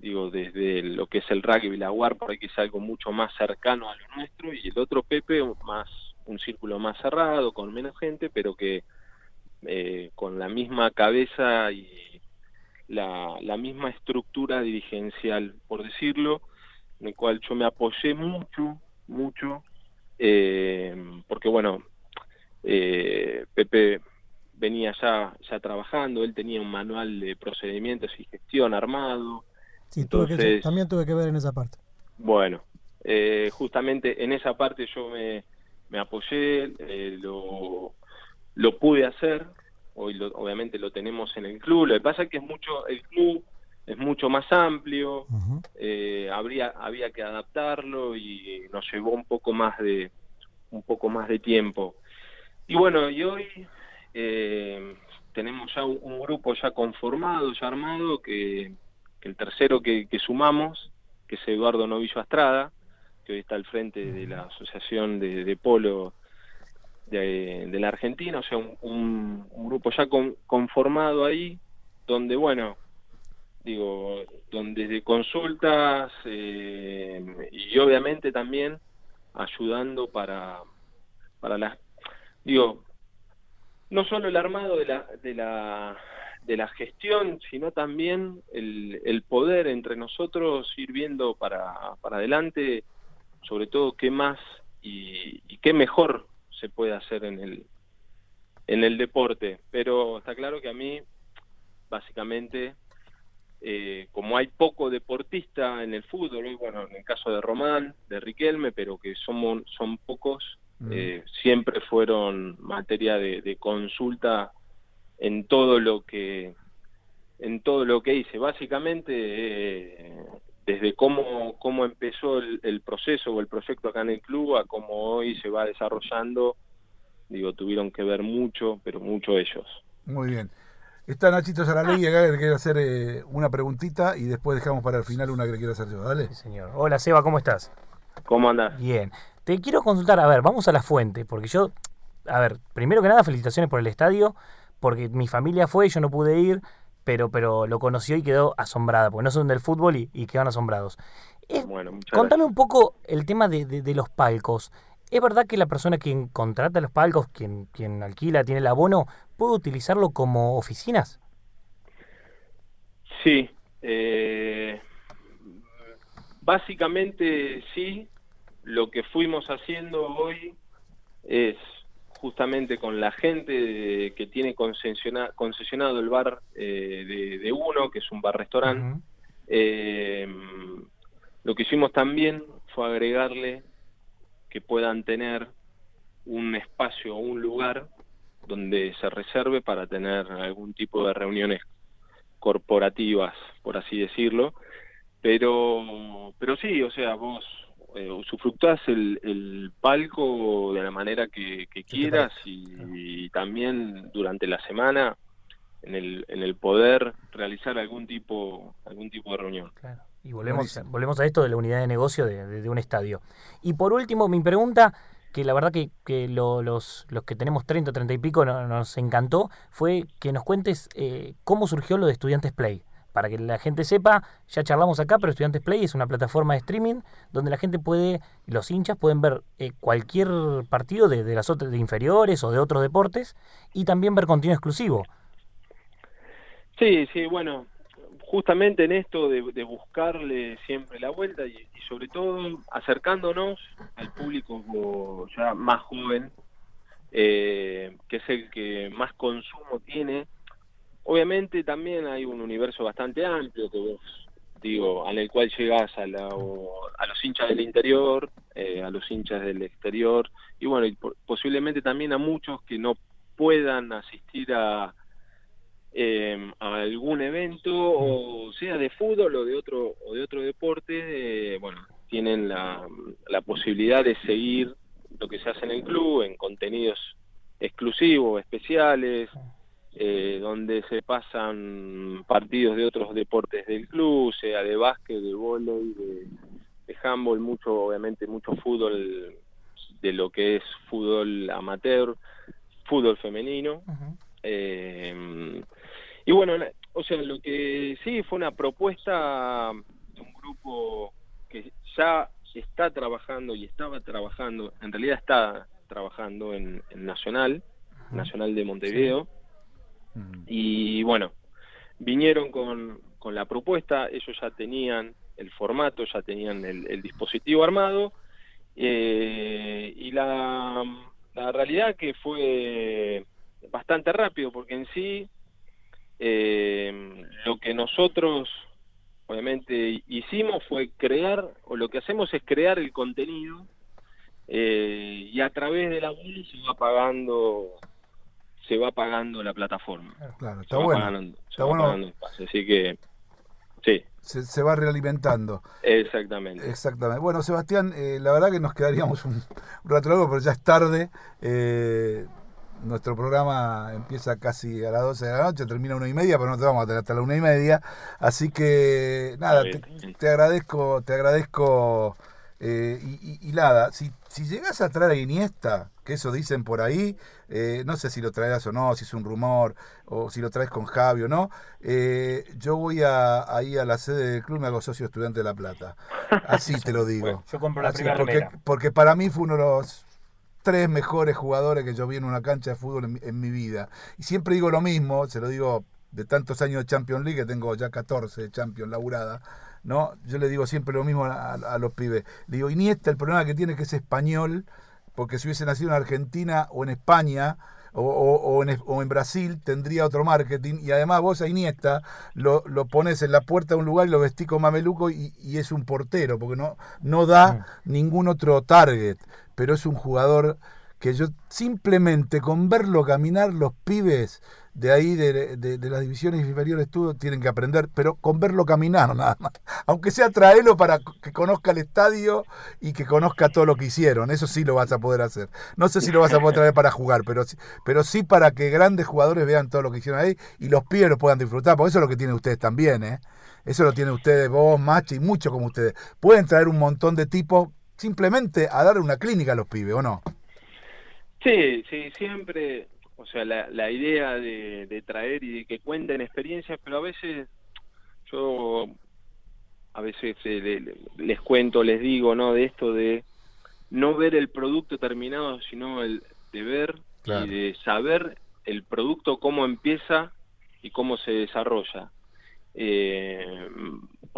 digo, desde lo que es el rugby, la UAR, por ahí es algo mucho más cercano a lo nuestro, y el otro Pepe, más un círculo más cerrado, con menos gente, pero que eh, con la misma cabeza y la, la misma estructura dirigencial, por decirlo, en el cual yo me apoyé mucho, mucho, eh, porque bueno, eh, Pepe venía ya, ya trabajando, él tenía un manual de procedimientos y gestión armado. Sí, tuve que- también tuve que ver en esa parte. Bueno, eh, justamente en esa parte yo me, me apoyé, eh, lo, lo pude hacer, hoy lo- obviamente lo tenemos en el club, lo que pasa es que es mucho, el club es mucho más amplio, eh, habría, había que adaptarlo y nos llevó un poco más de, un poco más de tiempo. Y bueno, y hoy eh, tenemos ya un, un grupo ya conformado, ya armado, que, que el tercero que, sumamos, que es Eduardo Novillo Astrada, que hoy está al frente de la Asociación de, Polo de, la Argentina, o sea, un, un- un grupo ya con- conformado ahí, donde, bueno, digo, donde de consultas eh, y obviamente también ayudando para, para las, digo, no solo el armado de la, de la, de la gestión, sino también el, el poder entre nosotros ir viendo para, para adelante, sobre todo qué más y, y qué mejor se puede hacer en el, en el deporte. Pero está claro que a mí, básicamente, eh, como hay poco deportista en el fútbol, hoy, bueno, en el caso de Román, de Riquelme, pero que somos, son pocos, Mm. eh, siempre fueron materia de, de consulta en todo lo que en todo lo que hice básicamente eh, desde cómo cómo empezó el, el proceso o el proyecto acá en el club a cómo hoy se va desarrollando digo tuvieron que ver mucho pero mucho ellos Muy bien. Está Nachito Saralegui acá que le quiere hacer eh, una preguntita y después dejamos para el final una que le quiero hacer yo. Dale. Sí, señor. Hola, Seba, ¿cómo estás? cómo andás Bien. Te quiero consultar, a ver, vamos a la fuente, porque yo, a ver, primero que nada, felicitaciones por el estadio, porque mi familia fue y yo no pude ir, pero, pero lo conoció y quedó asombrada, porque no son del fútbol y, y quedaron asombrados. Es- bueno contame gracias. un poco el tema de, de- de los palcos. ¿Es verdad que la persona quien contrata los palcos, quien, quien alquila, tiene el abono, puede utilizarlo como oficinas? Sí, eh, básicamente sí. Lo que fuimos haciendo hoy es justamente con la gente de- que tiene concesiona- concesionado el bar eh, de, de Uno, que es un bar-restaurante. Ujú. Eh, lo que hicimos también fue agregarle que puedan tener un espacio o un lugar donde se reserve para tener algún tipo de reuniones corporativas, por así decirlo. Pero, pero sí, o sea, vos eh, usufructás el, el palco de la manera que, que quieras y, y también durante la semana en el, en el poder realizar algún tipo, algún tipo de reunión. Claro. Y volvemos, volvemos a esto de la unidad de negocio de, de- de un estadio. Y por último, mi pregunta, que la verdad que, que lo- los, los que tenemos 30, 30 y pico no- nos encantó, fue que nos cuentes eh, cómo surgió lo de Estudiantes Play. Para que la gente sepa, ya charlamos acá, pero Estudiantes Play es una plataforma de streaming donde la gente puede, los hinchas pueden ver eh, cualquier partido de, las otras de inferiores o de otros deportes y también ver contenido exclusivo. Sí, sí, bueno, justamente en esto de, buscarle siempre la vuelta y, sobre todo acercándonos al público ya más joven, eh, que es el que más consumo tiene. Obviamente también hay un universo bastante amplio que vos, digo, el cual llegás a, la, a los hinchas del interior, eh, a los hinchas del exterior y bueno, y po- posiblemente también a muchos que no puedan asistir a eh, a algún evento, o sea de fútbol o de otro, o de otro deporte, eh, bueno, tienen la, la posibilidad de seguir lo que se hace en el club, en contenidos exclusivos, especiales, eh, donde se pasan partidos de otros deportes del club, sea de básquet, de vóley, de, de handball, mucho, obviamente, mucho fútbol de lo que es fútbol amateur, fútbol femenino. Eh, y bueno, o sea, lo que sí fue una propuesta de un grupo que ya está trabajando y estaba trabajando, en realidad está trabajando en, en Nacional, Nacional de Montevideo. Mm. Y bueno, vinieron con, con la propuesta, ellos ya tenían el formato, ya tenían el, el dispositivo armado, eh, y la, la realidad que fue bastante rápido, porque en sí eh, lo que nosotros obviamente hicimos fue crear, o lo que hacemos es crear el contenido, eh, y a través de la web se va pagando se va pagando la plataforma Claro, está bueno. pagando- Está bueno. así que sí Se, se va realimentando. exactamente Exactamente. Bueno, Sebastián, eh, la verdad que nos quedaríamos un, un rato largo, pero ya es tarde. Eh, nuestro programa empieza casi a las 12 de la noche, termina a una y media, pero no te vamos a tener hasta la una y media. Así que, nada, te agradezco, te agradezco. Eh, y, y- y nada, si, si llegas a traer a Iniesta, que eso dicen por ahí, eh, no sé si lo traerás o no, si es un rumor, o si lo traes con Javi o no, eh, yo voy a, ahí a la sede del club, me hago socio estudiante de La Plata. Así te lo digo. Yo compro la Así, primera porque, remera. porque para mí fue uno de los tres mejores jugadores que yo vi en una cancha de fútbol en, mi- en mi vida. Y siempre digo lo mismo, se lo digo de tantos años de Champions League, que tengo ya 14 de Champions laburada, ¿no? Yo le digo siempre lo mismo a, los pibes. Le digo, Iniesta, el problema que tiene es que es español, porque si hubiese nacido en Argentina o en España, o, o- o en, o en Brasil tendría otro marketing y además vos a Iniesta lo, lo pones en la puerta de un lugar y lo vestís con mameluco y, y es un portero porque no, no da ningún otro target pero es un jugador que yo simplemente con verlo caminar los pibes de ahí de, de- las divisiones inferiores tú tienen que aprender pero con verlo caminar *laughs* nada más. Aunque sea traerlo para que conozca el estadio y que conozca todo lo que hicieron. Eso sí lo vas a poder hacer. No sé si lo vas a poder traer para jugar pero pero sí para que grandes jugadores vean todo lo que hicieron ahí y los pibes lo puedan disfrutar porque eso es lo que tienen ustedes también ¿eh? eso lo tienen ustedes vos Machi y muchos como ustedes. Pueden traer un montón de tipos simplemente a dar una clínica a los pibes o no sí sí siempre o sea la, la idea de, de traer y de que cuenten experiencias pero a veces yo a veces eh, le- le- les cuento les digo no de esto de no ver el producto terminado sino el de ver Claro. y de saber el producto cómo empieza y cómo se desarrolla Eh,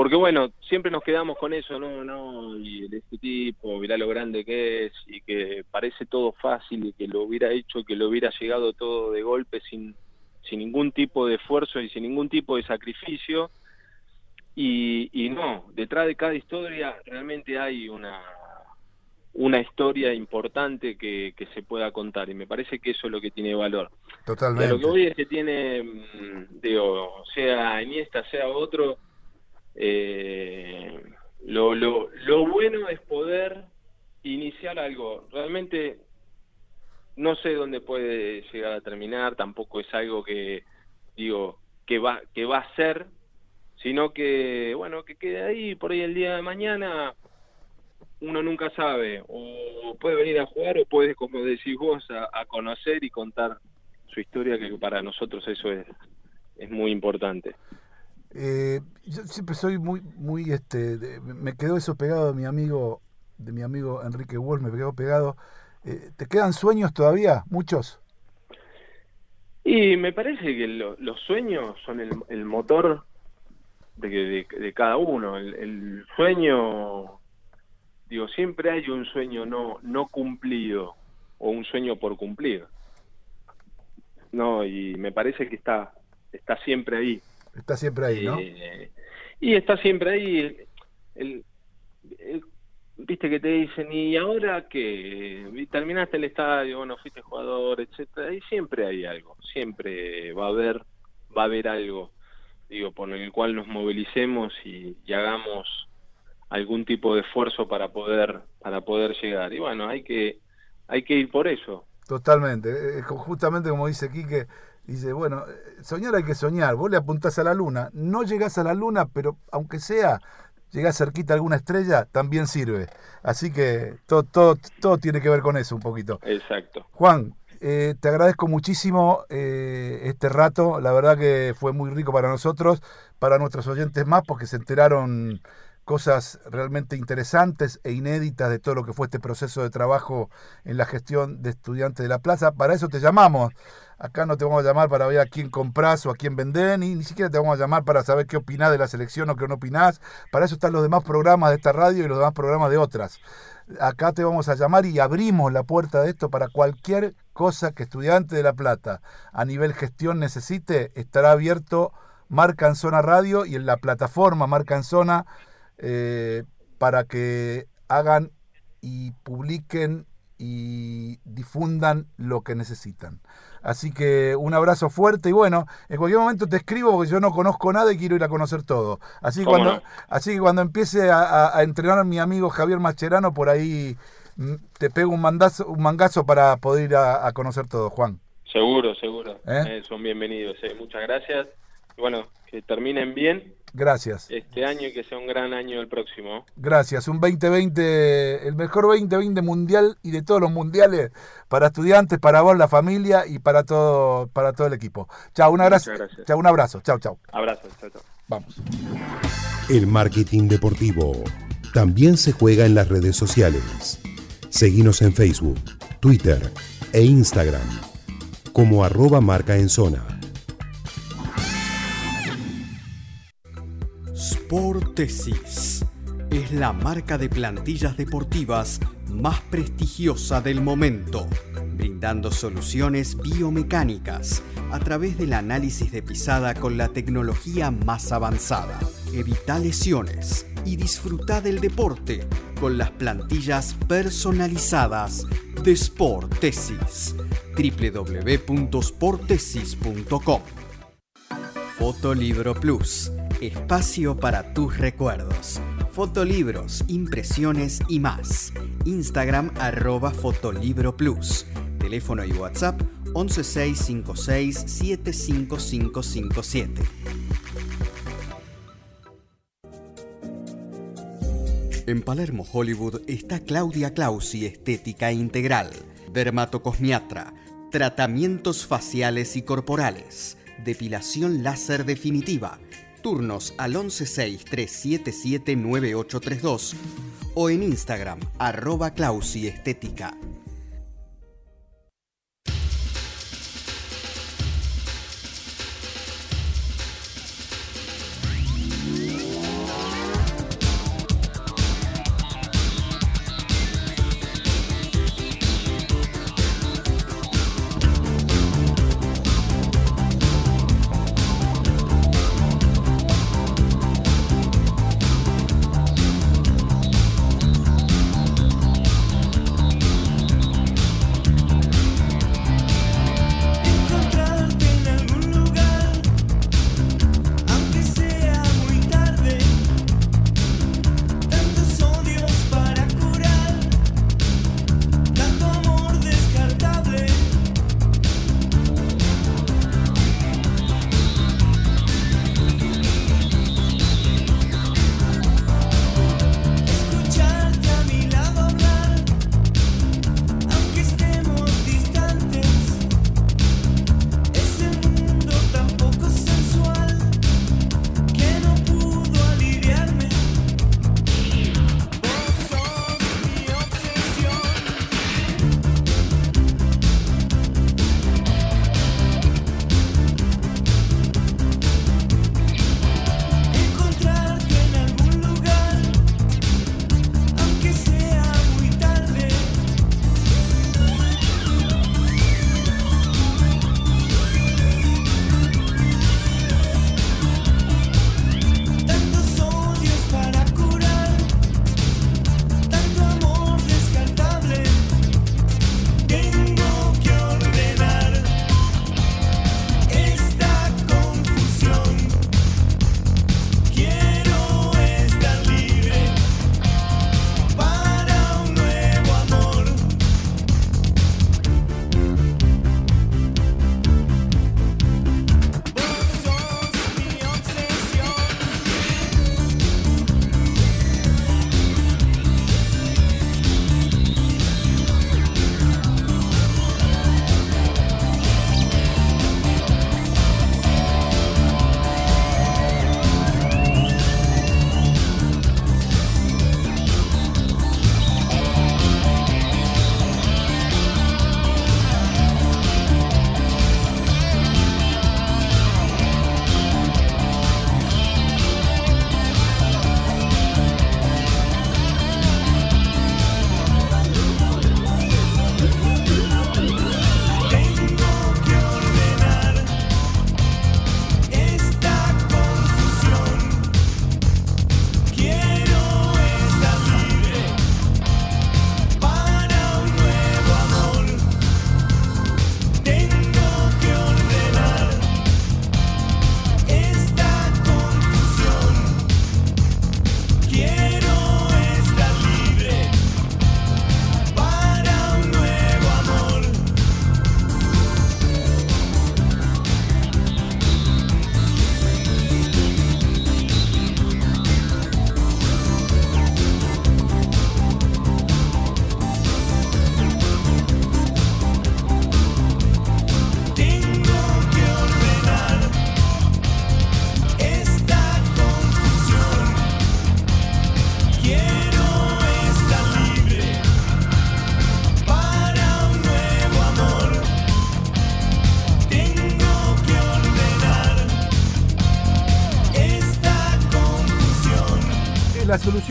porque bueno, siempre nos quedamos con eso, no, no, y de este tipo, mirá lo grande que es, y que parece todo fácil, y que lo hubiera hecho, que lo hubiera llegado todo de golpe sin, sin ningún tipo de esfuerzo y sin ningún tipo de sacrificio. Y, y no, detrás de cada historia realmente hay una, una historia importante que, que se pueda contar, y me parece que eso es lo que tiene valor. A lo totalmente que voy es que tiene, mm, digo, sea Iniesta, sea otro, eh, lo, lo, lo bueno es poder iniciar algo. Realmente no sé dónde puede llegar a terminar, tampoco es algo que, digo, que va, que va a ser, sino que, bueno, que quede ahí por ahí el día de mañana, uno nunca sabe, o puede venir a jugar o puede, como decís vos, a, conocer y contar su historia, que para nosotros eso es, es muy importante. Eh, yo siempre soy muy, muy, este, de- me quedó eso pegado de mi amigo, de mi amigo Enrique Wolf, me quedó pegado. Eh, ¿Te quedan sueños todavía? ¿Muchos? Y me parece que lo- los sueños son el, el motor de, de, de cada uno. El, el sueño, digo, siempre hay un sueño no, no cumplido o un sueño por cumplir. No, y me parece que está, está siempre ahí. Está siempre ahí, ¿no? Eh, y está siempre ahí. El, Viste que te dicen, ¿y ahora que terminaste el estadio, bueno, fuiste jugador, etcétera? Y siempre hay algo, siempre va a haber va a haber algo, digo, por el cual nos movilicemos y, y hagamos algún tipo de esfuerzo para poder para poder llegar. Y bueno, hay que hay que ir por eso. Totalmente. Eh, ju- Justamente como dice Quique, dice, bueno, eh, soñar hay que soñar. Vos le apuntás a la luna, no llegás a la luna, pero aunque sea, llegás cerquita a alguna estrella, también sirve. Así que todo, todo, todo tiene que ver con eso un poquito. Exacto. Juan, eh, te agradezco muchísimo eh, este rato. La verdad que fue muy rico para nosotros, para nuestros oyentes más, porque se enteraron cosas realmente interesantes e inéditas de todo lo que fue este proceso de trabajo en la gestión de estudiantes de la plaza. Para eso te llamamos. Acá no te vamos a llamar para ver a quién compras o a quién vendés, ni, ni siquiera te vamos a llamar para saber qué opinás de la selección o qué no opinás. Para eso están los demás programas de esta radio y los demás programas de otras acá te vamos a llamar y abrimos la puerta de esto para cualquier cosa que estudiante de La Plata a nivel gestión necesite, estará abierto Marca en Zona Radio y en la plataforma Marca en Zona eh, para que hagan y publiquen y difundan lo que necesitan. Así que un abrazo fuerte y bueno, en cualquier momento te escribo porque yo no conozco nada y quiero ir a conocer todo. Así que ¿Cómo cuando, no? así que cuando empiece a, entrenar a mi amigo Javier Mascherano, por ahí mm, te pego un, mandazo, un mangazo para poder ir a, a conocer todo, Juan. Seguro, seguro. ¿Eh? Eh, son bienvenidos. eh. Muchas gracias. Y bueno, que terminen bien Gracias. este año y que sea un gran año el próximo. Gracias. Un 2020, el mejor 2020 mundial y de todos los mundiales para estudiantes, para vos, la familia y para todo, para todo el equipo. Chao, un abrazo. Chao, un abrazo. Chao, chao. Abrazos. Chao, chao. Vamos. El marketing deportivo también se juega en las redes sociales. Seguinos en Facebook, Twitter e Instagram como arroba marca en zona. Sportesis es la marca de plantillas deportivas más prestigiosa del momento, brindando soluciones biomecánicas a través del análisis de pisada con la tecnología más avanzada. Evita lesiones y disfruta del deporte con las plantillas personalizadas de Sportesis. www.sportesis.com Fotolibro Plus, espacio para tus recuerdos. Fotolibros, impresiones y más. Instagram arroba Fotolibro Plus. Teléfono y WhatsApp 11656 75557. En Palermo, Hollywood, está Claudia Clausi Estética Integral, dermatocosmiatra, tratamientos faciales y corporales, depilación láser definitiva, turnos al 116-377-9832 o en Instagram, arroba Clausi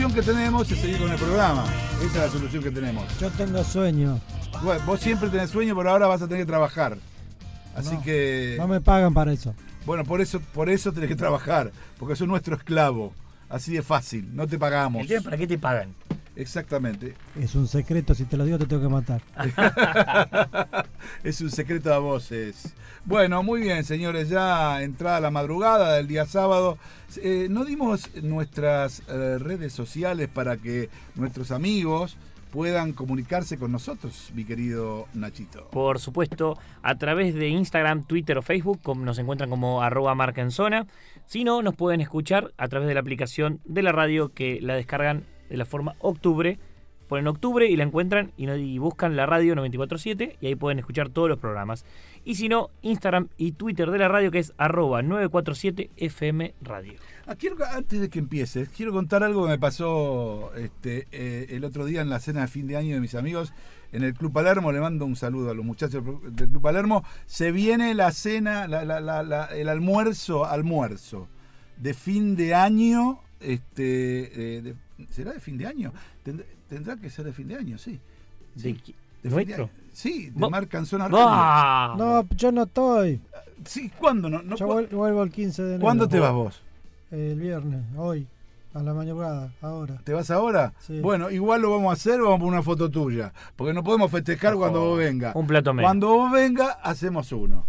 solución que tenemos es seguir con el programa. Esa es la solución que tenemos. Yo tengo sueño. Bueno, vos siempre tenés sueño, pero ahora vas a tener que trabajar. Así No, que. No me pagan para eso. Bueno, por eso, por eso tenés que trabajar. Porque sos nuestro esclavo. Así de fácil. No te pagamos. Para qué te pagan. Exactamente. Es un secreto, si te lo digo te tengo que matar. *laughs* es un secreto a voces. Bueno, muy bien, señores. Ya entrada la madrugada del día sábado. Eh, no dimos nuestras eh, redes sociales para que nuestros amigos puedan comunicarse con nosotros, mi querido Nachito. Por supuesto, a través de Instagram, Twitter o Facebook, como nos encuentran como arroba marca en zona. Si no, nos pueden escuchar a través de la aplicación de la radio que la descargan de la forma octubre. Ponen octubre y la encuentran y, buscan la radio 947 y ahí pueden escuchar todos los programas. Y si no, Instagram y Twitter de la radio que es arroba 947 FM Radio. Ah, antes de que empieces, quiero contar algo que me pasó este, eh, el otro día en la cena de fin de año de mis amigos en el Club Palermo. Le mando un saludo a los muchachos del Club Palermo. Se viene la cena, la- la- la- el almuerzo, almuerzo de fin de año. Este, eh, ¿Será de fin de año? Tend- Tendrá que ser de fin de año, sí. ¿De Sí, de fin de nuestro? año. Sí, de Va- Mar Canzona Radio. ¡Ah! No, yo no estoy. Sí, ¿cuándo? No, no, Yo vuelvo el 15 de enero. ¿Cuándo te vas vos? El viernes, hoy, a la madrugada, ahora. ¿Te vas ahora? Sí. Bueno, igual lo vamos a hacer, vamos a poner una foto tuya. Porque no podemos festejar cuando vos vengas. Un plato menos. Cuando vos vengas, hacemos uno.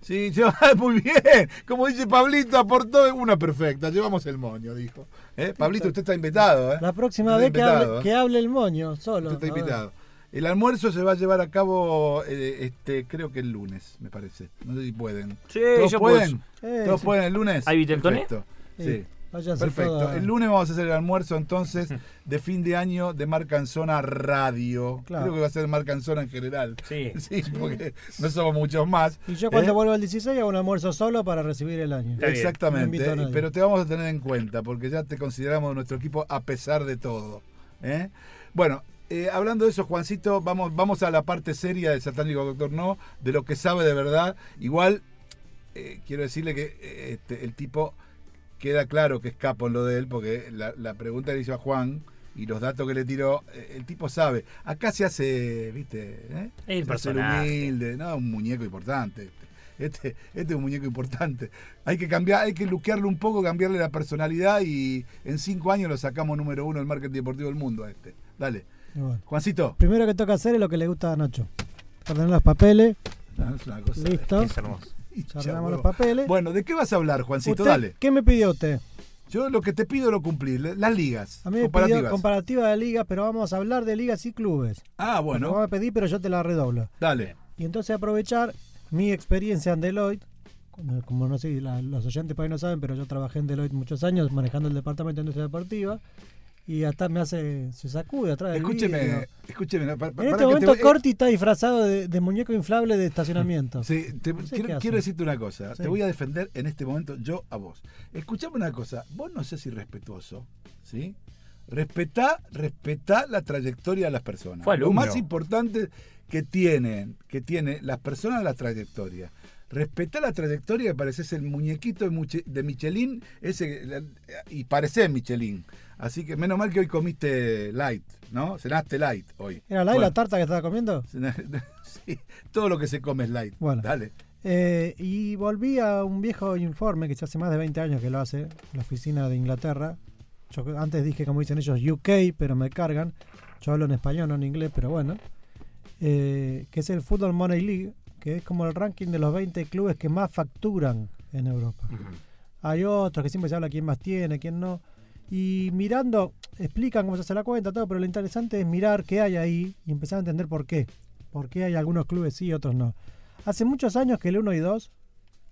Sí, lleva- *laughs* muy bien. Como dice Pablito, aportó una perfecta. Llevamos el moño, dijo. ¿Eh? Pablito, usted está invitado. ¿eh? La próxima Usted vez que hable, ¿eh? que hable el moño, solo. Usted está invitado. El almuerzo se va a llevar a cabo, eh, este, creo que el lunes, me parece. No sé si pueden. Sí, ¿Todos yo pueden? ¿Todos sí. pueden el lunes? ¿Hay? Perfecto. Sí. Váyanse Perfecto. El lunes vamos a hacer el almuerzo entonces de fin de año de Marcanzona Radio. Claro. Creo que va a ser Marcanzona en general. *laughs* Sí. Sí, porque no somos muchos más. Y yo cuando ¿Eh? vuelvo el 16 hago un almuerzo solo para recibir el año. Está bien. No Exactamente. Pero te vamos a tener en cuenta porque ya te consideramos nuestro equipo a pesar de todo. ¿eh? Bueno, eh, hablando de eso, Juancito, vamos, vamos a la parte seria del satánico Doctor No, de lo que sabe de verdad. Igual, eh, quiero decirle que eh, este, el tipo queda claro que es capo en lo de él, porque la, la pregunta que le hizo a Juan y los datos que le tiró, eh, el tipo sabe. Acá se hace, viste, ¿eh? El Se hace el personaje. humilde, no, un muñeco importante. Este, este, este es un muñeco importante. Hay que cambiar, hay que luquearle un poco, cambiarle la personalidad y en cinco años lo sacamos número uno del marketing deportivo del mundo a este. Dale. Bueno. Juancito. Primero que toca hacer es lo que le gusta a Nacho. Ordenar los papeles, No, *laughs* es una cosa- listo. Es hermoso. Hincha Ordenamos los papeles. Bueno, ¿de qué vas a hablar, Juancito? ¿Usted Dale. ¿Qué me pidió usted? Yo lo que te pido lo cumplí. Las ligas. A mí me pidió comparativa de ligas, pero vamos a hablar de ligas y clubes. ah, Lo bueno. vamos a pedir, pero yo te la redoblo. Dale. Y entonces aprovechar mi experiencia en Deloitte, como, como no sé, la- los oyentes por ahí no saben, pero yo trabajé en Deloitte muchos años manejando el departamento de industria deportiva y hasta me hace, se sacude atrás del Escúcheme, escúcheme. pa- pa- En este momento te- Corti está disfrazado de, de muñeco inflable de estacionamiento. Sí, te- No sé quiero, decirte una cosa. Sí. Te voy a defender en este momento yo a vos. Escuchame una cosa. Vos no seas irrespetuoso, ¿sí? Respetá, respetá la trayectoria de las personas. Fue Lo más importante que tienen, que tiene las personas la trayectoria. Respetá la trayectoria que pareces el muñequito de, Michelin ese, y parecés Michelin. Así que menos mal que hoy comiste light, ¿no? Cenaste light hoy. ¿Era Bueno. la tarta que estaba comiendo? *laughs* Sí, todo lo que se come es light. Bueno. Dale. Eh, y volví a un viejo informe que ya hace más de 20 años que lo hace, la oficina de Inglaterra. Yo antes dije, como dicen ellos, UK, pero me cargan. Yo hablo en español, no en inglés, pero bueno. Eh, que es el Football Money League, que es como el ranking de los 20 clubes que más facturan en Europa. Hay otros que siempre se habla quién más tiene, quién no. Y mirando, explican cómo se hace la cuenta, todo, pero lo interesante es mirar qué hay ahí y empezar a entender por qué. Por qué hay algunos clubes sí y otros no. Hace muchos años que el 1 y 2,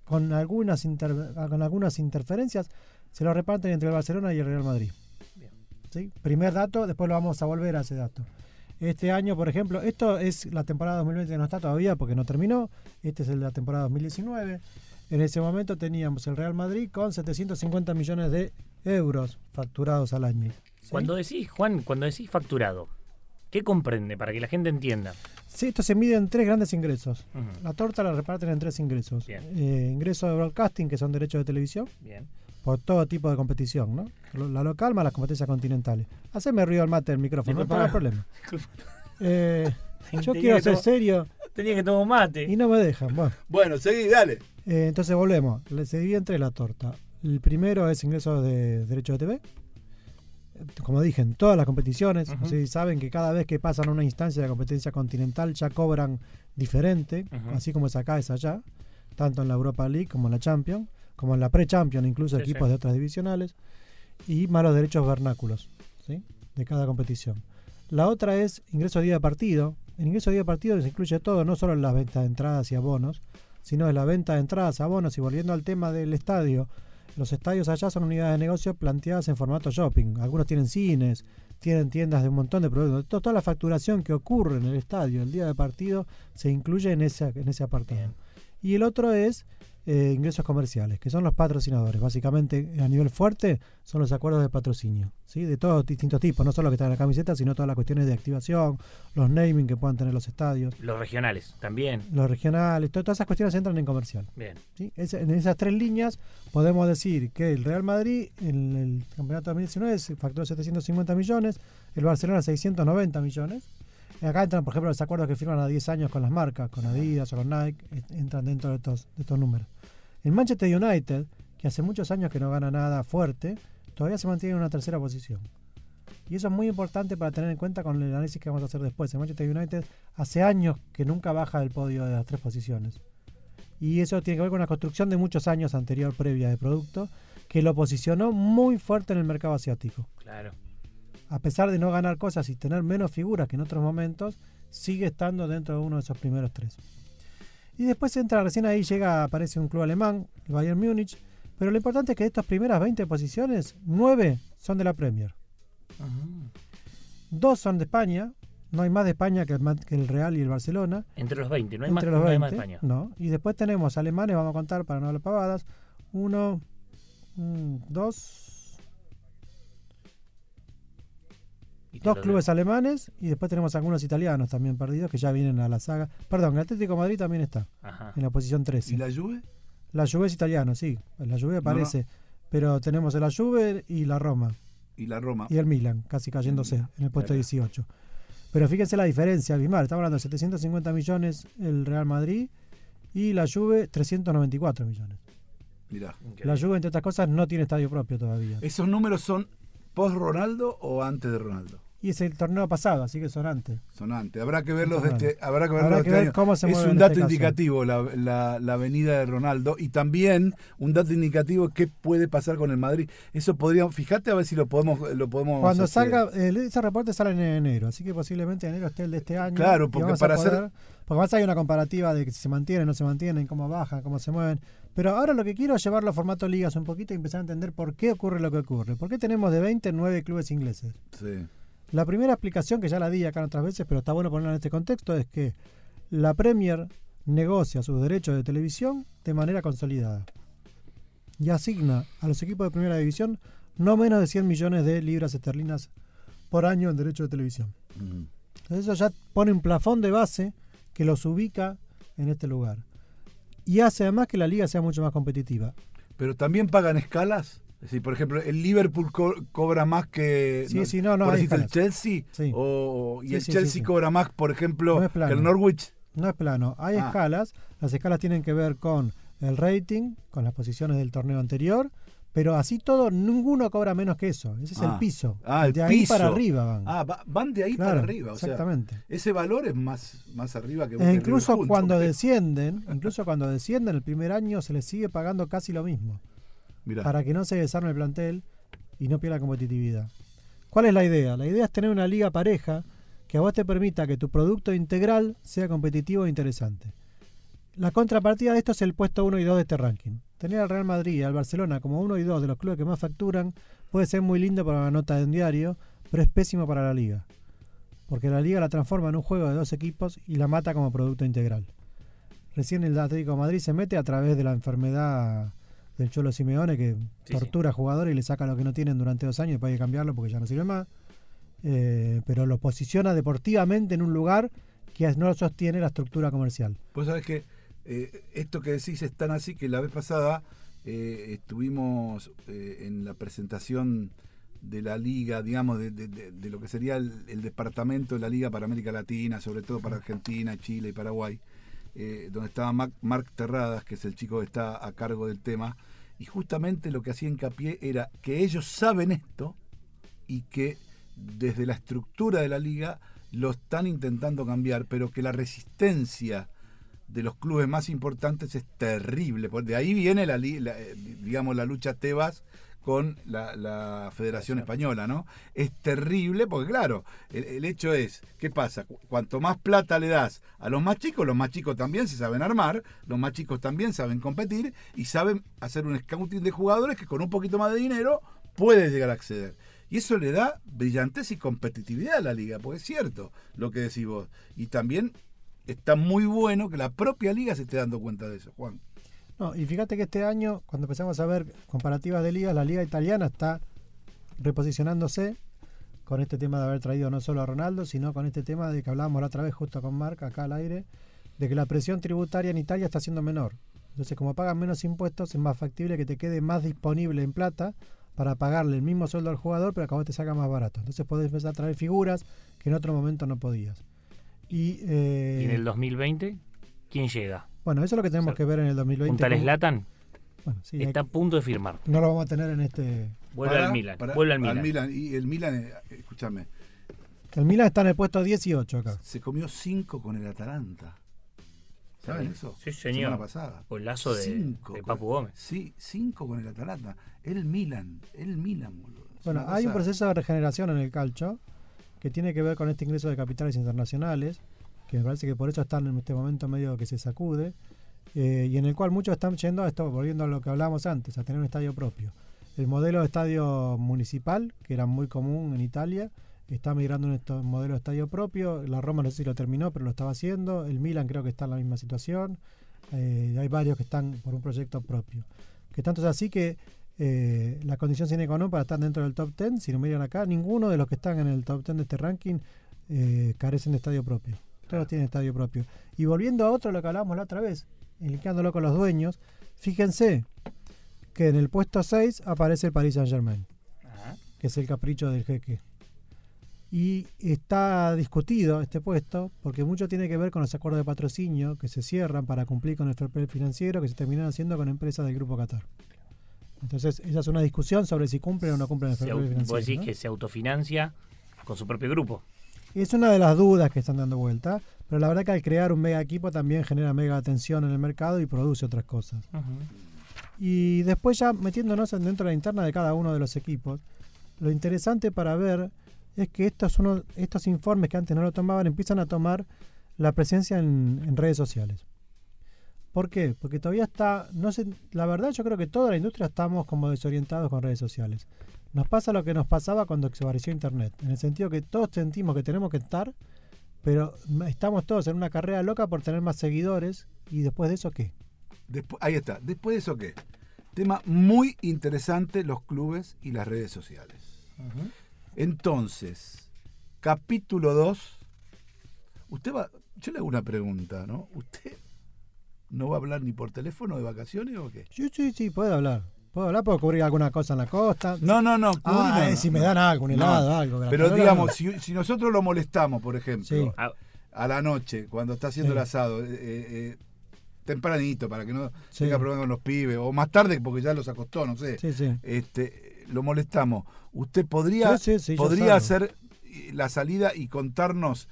con algunas, inter- con algunas interferencias, se lo reparten entre el Barcelona y el Real Madrid. ¿Sí? Primer dato, después lo vamos a volver a ese dato. Este año, por ejemplo, esto es la temporada 2020 que no está todavía porque no terminó. Este es el de la temporada 2019. En ese momento teníamos el Real Madrid con 750 millones de euros facturados al año. ¿Sí? Cuando decís, Juan, cuando decís facturado, ¿qué comprende para que la gente entienda? Sí, esto se mide en tres grandes ingresos. La torta la reparten en tres ingresos. Eh, ingresos de broadcasting, que son derechos de televisión, Bien. Por todo tipo de competición, ¿no? La local más las competencias continentales. Haceme ruido al mate del micrófono, no hay problema. *laughs* Eh, *laughs* yo Tenía quiero ser serio Tenía que tomar un mate. y no me dejan. Bueno, Bueno, seguí, dale. eh, entonces volvemos. Se divide en tres la torta. El primero es ingresos de derecho de TV. Como dije, en todas las competiciones. Ujú. Ustedes saben que cada vez que pasan a una instancia de competencia continental ya cobran diferente, así como es acá, es allá, tanto en la Europa League como en la Champions, como en la Pre-Champions, incluso Sí, equipos sí. de otras divisionales, y más los derechos vernáculos ¿sí? de cada competición. La otra es ingreso día de partido. En ingreso día de partido se incluye todo, no solo las ventas de entradas y abonos, sino de la venta de entradas, abonos y volviendo al tema del estadio. Los estadios allá son unidades de negocio planteadas en formato shopping. Algunos tienen cines, tienen tiendas de un montón de productos. To- Toda la facturación que ocurre en el estadio el día de partido se incluye en ese, en ese apartado. Y el otro es eh, ingresos comerciales, que son los patrocinadores. Básicamente, a nivel fuerte, son los acuerdos de patrocinio, ¿sí? de todos distintos tipos, no solo que están en la camiseta, sino todas las cuestiones de activación, los naming que puedan tener los estadios, Los regionales también. los regionales, to- todas esas cuestiones entran en comercial. Bien. ¿sí? Es- en esas tres líneas podemos decir que el Real Madrid en el campeonato 2019 se facturó 750 millones, el Barcelona 690 millones. Acá entran, por ejemplo, los acuerdos que firman a 10 años con las marcas, con Adidas o con Nike, eh, entran dentro de estos, de estos números. El Manchester United, que hace muchos años que no gana nada fuerte, todavía se mantiene en una tercera posición. Y eso es muy importante para tener en cuenta con el análisis que vamos a hacer después. El Manchester United hace años que nunca baja del podio de las tres posiciones. Y eso tiene que ver con una construcción de muchos años anterior, previa de producto, que lo posicionó muy fuerte en el mercado asiático. Claro. A pesar de no ganar cosas y tener menos figuras que en otros momentos, sigue estando dentro de uno de esos primeros tres. Y después entra, recién ahí llega, aparece un club alemán, el Bayern Múnich, pero lo importante es que de estas primeras 20 posiciones, 9 son de la Premier. Dos son de España, no hay más de España que el, Real y el Barcelona. Entre los 20, no hay, más, entre los no hay 20, más de España. no. Y después tenemos alemanes, vamos a contar para no hablar pavadas, uno, mm, dos, dos clubes alemanes y después tenemos algunos italianos también perdidos que ya vienen a la saga. Perdón, el Atlético de Madrid también está. Ajá. en la posición 13. ¿Y la Juve? La Juve es italiano, sí, la Juve aparece, pero tenemos la Juve y la Roma Y la Roma. y el Milan, casi cayéndose en el puesto claro. 18. Pero fíjense la diferencia, abismal. Estamos hablando de 750 millones el Real Madrid y la Juve 394 millones. Mirá. La Juve, entre otras cosas, no tiene estadio propio todavía. ¿Esos números son post Ronaldo o antes de Ronaldo? Y es el torneo pasado, así que son antes. Son antes. Habrá que verlos Son este, habrá que verlos Habrá de que este ver año. cómo se Es un dato este indicativo la, la, la venida de Ronaldo y también un dato indicativo qué puede pasar con el Madrid. Eso podríamos, fíjate a ver si lo podemos lo podemos Cuando hacer. salga, eh, ese reporte sale en enero, así que posiblemente enero esté el de este año. Claro, porque para hacer- Porque más hay una comparativa de que si se mantienen, no se mantienen, cómo bajan, cómo se mueven. Pero ahora lo que quiero es llevarlo a formato ligas un poquito y empezar a entender por qué ocurre lo que ocurre. ¿Por qué tenemos de 20 9 clubes ingleses? Sí. La primera explicación, que ya la di acá otras veces, pero está bueno ponerla en este contexto, es que la Premier negocia sus derechos de televisión de manera consolidada y asigna a los equipos de primera división no menos de 100 millones de libras esterlinas por año en derechos de televisión. Entonces eso ya pone un plafón de base que los ubica en este lugar. Y hace además que la liga sea mucho más competitiva. Pero también pagan escalas. Es decir, por ejemplo, el Liverpool co- cobra más que Sí, sí, no, no, por el. Chelsea Sí. o y el Chelsea cobra más, por ejemplo, que el Norwich. No es plano, hay Ah. escalas. Las escalas tienen que ver con el rating, con las posiciones del torneo anterior, pero así todo, ninguno cobra menos que eso. Ese es Ah. el piso. Ah, el de ahí piso. para arriba van. Ah, va- van de ahí Claro, para arriba, o sea, exactamente. ese valor es más más arriba que E Boca y incluso cuando descienden, *laughs* incluso cuando descienden el primer año se les sigue pagando casi lo mismo. Mirá. para que no se desarme el plantel y no pierda competitividad. ¿Cuál es la idea? La idea es tener una liga pareja que a vos te permita que tu producto integral sea competitivo e interesante. La contrapartida de esto es el puesto 1 y 2 de este ranking. Tener al Real Madrid y al Barcelona como 1 y 2 de los clubes que más facturan puede ser muy lindo para una nota de un diario, pero es pésimo para la liga. Porque la liga la transforma en un juego de dos equipos y la mata como producto integral. Recién el Atlético de Madrid se mete a través de la enfermedad del Cholo Simeone que Sí, tortura a jugadores y le saca lo que no tienen durante dos años y después hay que cambiarlo porque ya no sirve más. Eh, pero lo posiciona deportivamente en un lugar que no sostiene la estructura comercial. Vos sabés que eh, esto que decís es tan así que la vez pasada eh, estuvimos eh, en la presentación de la liga, digamos, de, de- lo que sería el, departamento de la liga para América Latina, sobre todo para Argentina, Chile y Paraguay, donde estaba Mac- Marc Terradas, que es el chico que está a cargo del tema, y justamente lo que hacía hincapié era que ellos saben esto y que desde la estructura de la liga lo están intentando cambiar, pero que la resistencia de los clubes más importantes es terrible. porque De ahí viene la, eh, digamos la lucha Tebas con la, la Federación Española, ¿no? Es terrible porque, claro, el, el hecho es, ¿qué pasa? Cu- Cuanto más plata le das a los más chicos, los más chicos también se saben armar, los más chicos también saben competir y saben hacer un scouting de jugadores que con un poquito más de dinero puede llegar a acceder. Y eso le da brillantez y competitividad a la liga, porque es cierto lo que decís vos. Y también está muy bueno que la propia liga se esté dando cuenta de eso, Juan. No, y fíjate que este año, cuando empezamos a ver comparativas de ligas, la liga italiana está reposicionándose con este tema de haber traído no solo a Ronaldo, sino con este tema de que hablábamos la otra vez justo con Marc acá al aire, de que la presión tributaria en Italia está siendo menor. Entonces, como pagan menos impuestos, es más factible que te quede más disponible en plata para pagarle el mismo sueldo al jugador, pero que a vos te saca más barato. Entonces podés empezar a traer figuras que en otro momento no podías. Y, eh, Y en el 2020, ¿quién llega? bueno, eso es lo que tenemos O sea, que ver en el 2020. ¿Un tal Zlatan? Bueno, sí, hay Está a punto de firmar. no lo vamos a tener en este. Vuelve Para- al Milan. para- vuelve al Milan. Y el Milan, eh, escúchame, El Milan está en el puesto 18 acá. se comió cinco con el Atalanta. ¿Saben eso? Sí, Semana señor. pasada. Golazo de, Cinco de Papu Gómez. Sí, cinco con el Atalanta. El Milan, el Milan, boludo. Bueno, hay un proceso de regeneración en el calcio que tiene que ver con este ingreso de capitales internacionales, que me parece que por eso están en este momento medio que se sacude, eh, y en el cual muchos están yendo a esto, volviendo a lo que hablábamos antes, a tener un estadio propio. El modelo de estadio municipal, que era muy común en Italia, está migrando a un modelo de estadio propio. La Roma no sé si lo terminó, pero lo estaba haciendo. El Milan creo que está en la misma situación. Eh, hay varios que están por un proyecto propio. Que tanto es así que eh, la condición sine qua non para estar dentro del top 10, si lo miran acá, ninguno de los que están en el top 10 de este ranking eh, carecen de estadio propio. Todos tienen estadio propio. Y volviendo a otro, lo que hablábamos la otra vez, linkeándolo con los dueños, fíjense que en el puesto 6 aparece el Paris Saint Germain, que es el capricho del jeque. Y está discutido este puesto porque mucho tiene que ver con los acuerdos de patrocinio que se cierran para cumplir con el fair play financiero que se terminan haciendo con empresas del Grupo Qatar. Entonces, esa es una discusión sobre si cumplen o no cumplen el play financiero. vos decís ¿no? que se autofinancia con su propio grupo. Es una de las dudas que están dando vuelta, pero la verdad que al crear un mega equipo también genera mega atención en el mercado y produce otras cosas. Y después ya metiéndonos en- dentro de la interna de cada uno de los equipos, lo interesante para ver es que estos, uno, estos informes que antes no lo tomaban empiezan a tomar la presencia en, en redes sociales. ¿Por qué? Porque todavía está, no sé, la verdad yo creo que toda la industria estamos como desorientados con redes sociales. Nos pasa lo que nos pasaba cuando se apareció Internet, en el sentido que todos sentimos que tenemos que estar, pero estamos todos en una carrera loca por tener más seguidores y después de eso qué? Ahí está. Después de eso, ¿qué? Tema muy interesante, los clubes y las redes sociales. Entonces, capítulo 2. Usted va. Yo le hago una pregunta, ¿no? ¿Usted no va a hablar ni por teléfono de vacaciones o qué? Sí, sí, sí, puedo hablar. Puedo hablar, puedo cubrir alguna cosa en la costa. No, no, no. Ah, no, eh, no, si no. me dan algo, un No. helado, algo. Pero digamos, si, si nosotros lo molestamos, por ejemplo, Sí. Ah, a la noche, cuando está haciendo Sí. el asado, eh, eh, tempranito, para que no Sí. tenga problemas con los pibes, o más tarde porque ya los acostó, no sé. Sí, sí. este, lo molestamos. ¿Usted podría, Sí, sí, sí, yo podría hacer eh, la salida y contarnos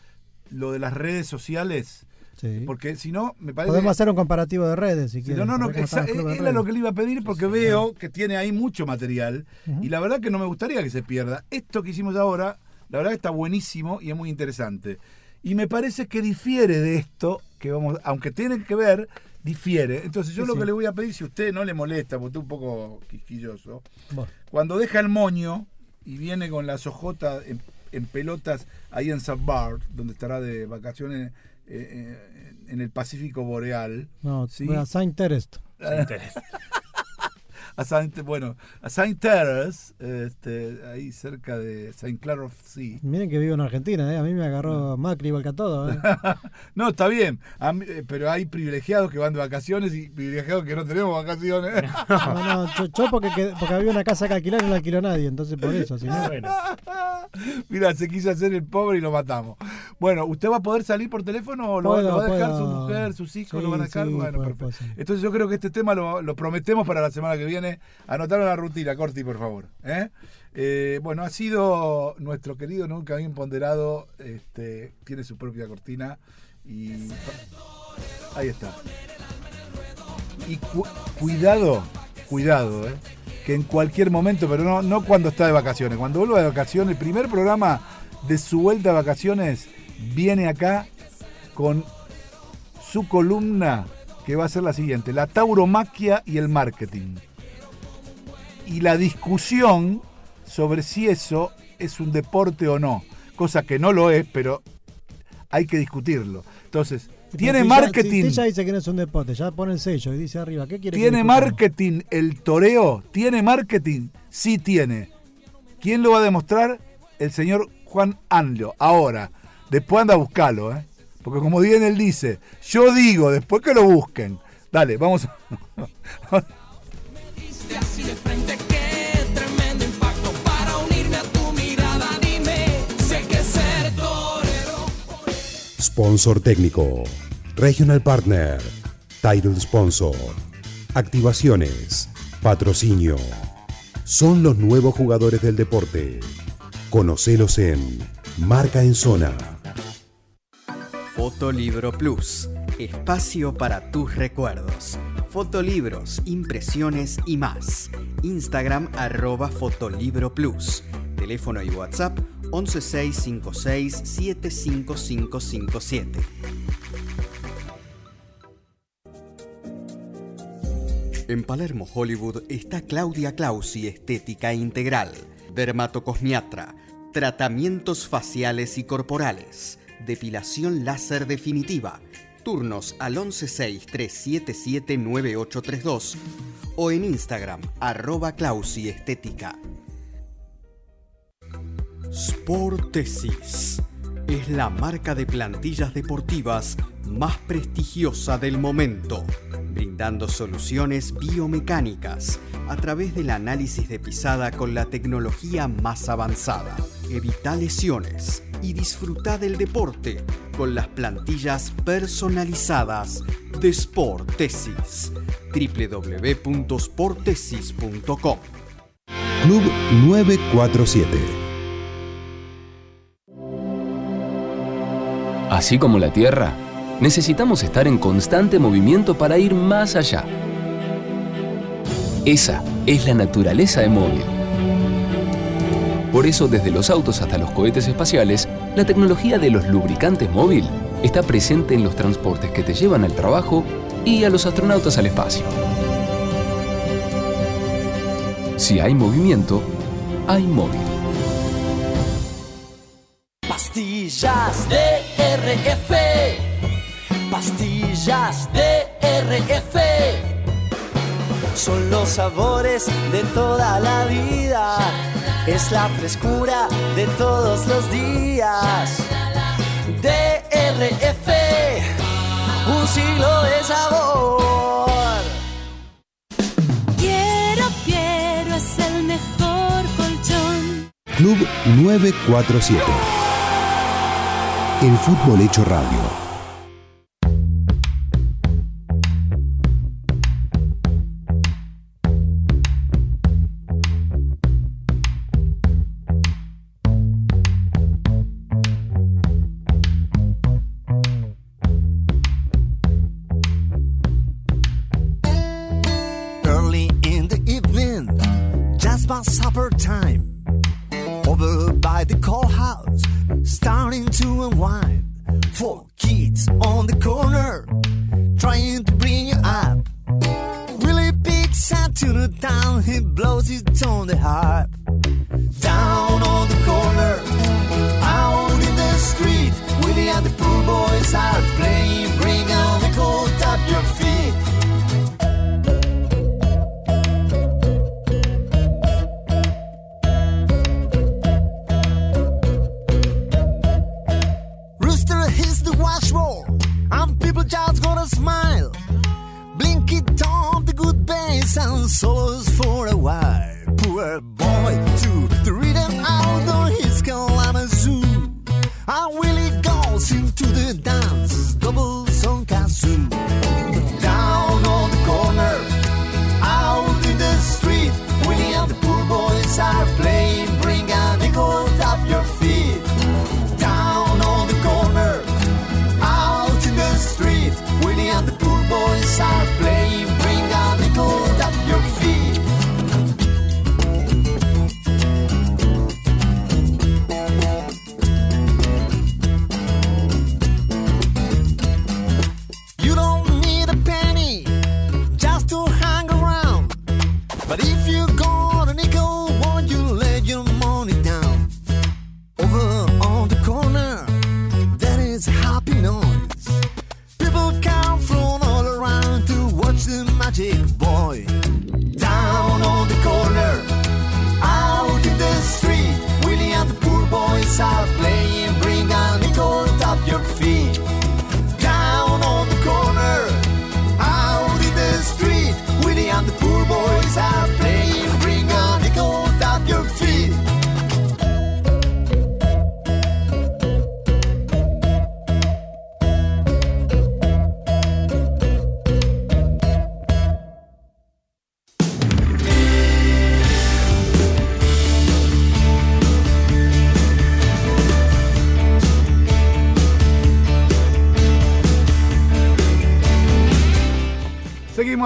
lo de las redes sociales? Sí. Porque si no, me parece... Podemos hacer un comparativo de redes si Sí, quieren. no, no, no, esa- era lo que le iba a pedir porque veo que tiene ahí mucho material y la verdad que no me gustaría que se pierda. Esto que hicimos ahora, la verdad que está buenísimo y es muy interesante. Y me parece que difiere de esto, que vamos, aunque tienen que ver, difiere. Entonces yo lo que le voy a pedir, si usted no le molesta, porque usted es un poco quisquilloso, Bueno, cuando deja el moño y viene con las ojotas en, en pelotas ahí en St. Bart, donde estará de vacaciones eh, eh, en el Pacífico Boreal, no, Sí. bueno, Saint Terest. se interesa. *laughs* a Saint, bueno, a Saint Terence, este, ahí cerca de Saint Clair of Sea. Miren que vivo en Argentina, ¿eh? a mí me agarró Macri igual que a todo. ¿eh? *laughs* no, está bien, mí- eh, pero hay privilegiados que van de vacaciones y privilegiados que no tenemos vacaciones. *laughs* No, no, yo, yo porque, que- porque había una casa que alquilar y no la alquiló nadie, entonces por eso. Si no, *laughs* Bueno, Mira, se quiso hacer el pobre y lo matamos. Bueno, ¿usted va a poder salir por teléfono o lo, Puedo, lo va a dejar puedo. su mujer, sus hijos, Sí, lo van a dejar? sí, bueno, puedo, perfecto. Entonces yo creo que este tema lo, lo prometemos para la semana que viene. Anotaron la rutina, Corti, por favor. ¿eh? Eh, bueno, ha sido nuestro querido, nunca bien ponderado, este, tiene su propia cortina y ahí está. Y cu- cuidado, cuidado, ¿eh? que en cualquier momento, pero no, no cuando está de vacaciones, cuando vuelva de vacaciones, el primer programa de su vuelta de vacaciones viene acá con su columna que va a ser la siguiente, la tauromaquia y el marketing. Y la discusión sobre si eso es un deporte o no, cosa que no lo es, pero hay que discutirlo. Entonces, tiene ya- marketing. Ya dice que no es un deporte, ya pone el sello y dice arriba, ¿qué quiere ¿Tiene marketing el toreo? ¿Tiene marketing? Sí tiene. ¿Quién lo va a demostrar? El señor Juan Anlo. Ahora, después anda a buscarlo, ¿eh? Porque como bien él dice, yo digo, después que lo busquen. Dale, vamos. *laughs* a- Viste así de frente, qué tremendo impacto para unirme a tu mirada. Dime, sé que ser torero. Sponsor técnico. Regional Partner. Title Sponsor. Activaciones. Patrocinio. Son los nuevos jugadores del deporte. Conocelos en Marca en Zona. Fotolibro Plus, espacio para tus recuerdos. Fotolibros, impresiones y más. Instagram arroba Fotolibro Plus. Teléfono y WhatsApp 11656-75557. En Palermo, Hollywood, está Claudia Clausi Estética Integral, dermatocosmiatra, tratamientos faciales y corporales, depilación láser definitiva, turnos al 116-377-9832 o en Instagram, arroba Clausi Estética. Sportesis es la marca de plantillas deportivas más prestigiosa del momento, brindando soluciones biomecánicas a través del análisis de pisada con la tecnología más avanzada. Evita lesiones y disfruta del deporte con las plantillas personalizadas de Sportesis. www.sportesis.com Club 947. Así como la Tierra, necesitamos estar en constante movimiento para ir más allá. Esa es la naturaleza de móvil. Por eso, desde los autos hasta los cohetes espaciales, la tecnología de los lubricantes móvil está presente en los transportes que te llevan al trabajo y a los astronautas al espacio. Si hay movimiento, hay móvil. Pastillas de RF. Pastillas de RF. Son los sabores de toda la vida. Es la frescura de todos los días. DRF. Un siglo de sabor. Quiero, quiero, es el mejor colchón. Club 947. El fútbol hecho radio.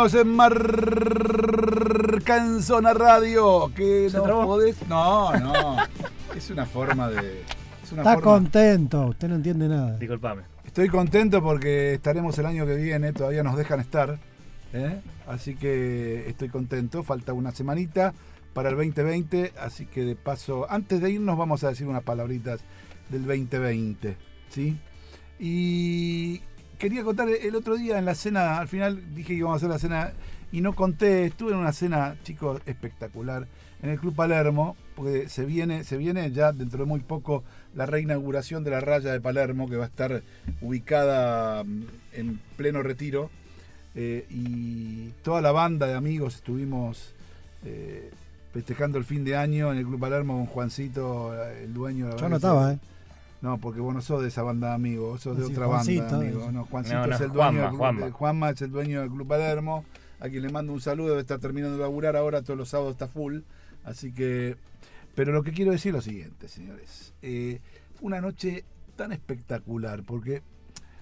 Seguimos en Marca en Zona Radio. Que ¿Se no trabó? podés- No, no. es una forma de. es una Está forma- contento, usted no entiende nada. Disculpame. Estoy contento porque estaremos el año que viene, todavía nos dejan estar. ¿eh? Así que estoy contento. Falta una semanita para el 2020. Así que de paso, antes de irnos, vamos a decir unas palabritas del 2020. ¿sí? Y quería contar el otro día en la cena, al final dije que íbamos a hacer la cena y no conté. Estuve en una cena, chicos, espectacular en el Club Palermo, porque se viene, se viene ya dentro de muy poco la reinauguración de la raya de Palermo, que va a estar ubicada mm, en pleno retiro. eh, y toda la banda de amigos estuvimos eh, festejando el fin de año en el Club Palermo con Juancito, el dueño. la Yo se- ¿eh? No, porque vos no sos de esa banda de amigos, vos sos de Sí, otra Juancito, banda de amigos. eso. No, Juancito No, no, es el dueño Juanma, del club, Juanma. Juanma es el dueño del Club Palermo, a quien le mando un saludo, debe estar terminando de laburar ahora, todos los sábados está full. Así que. Pero lo que quiero decir es lo siguiente, señores. Eh, una noche tan espectacular, porque,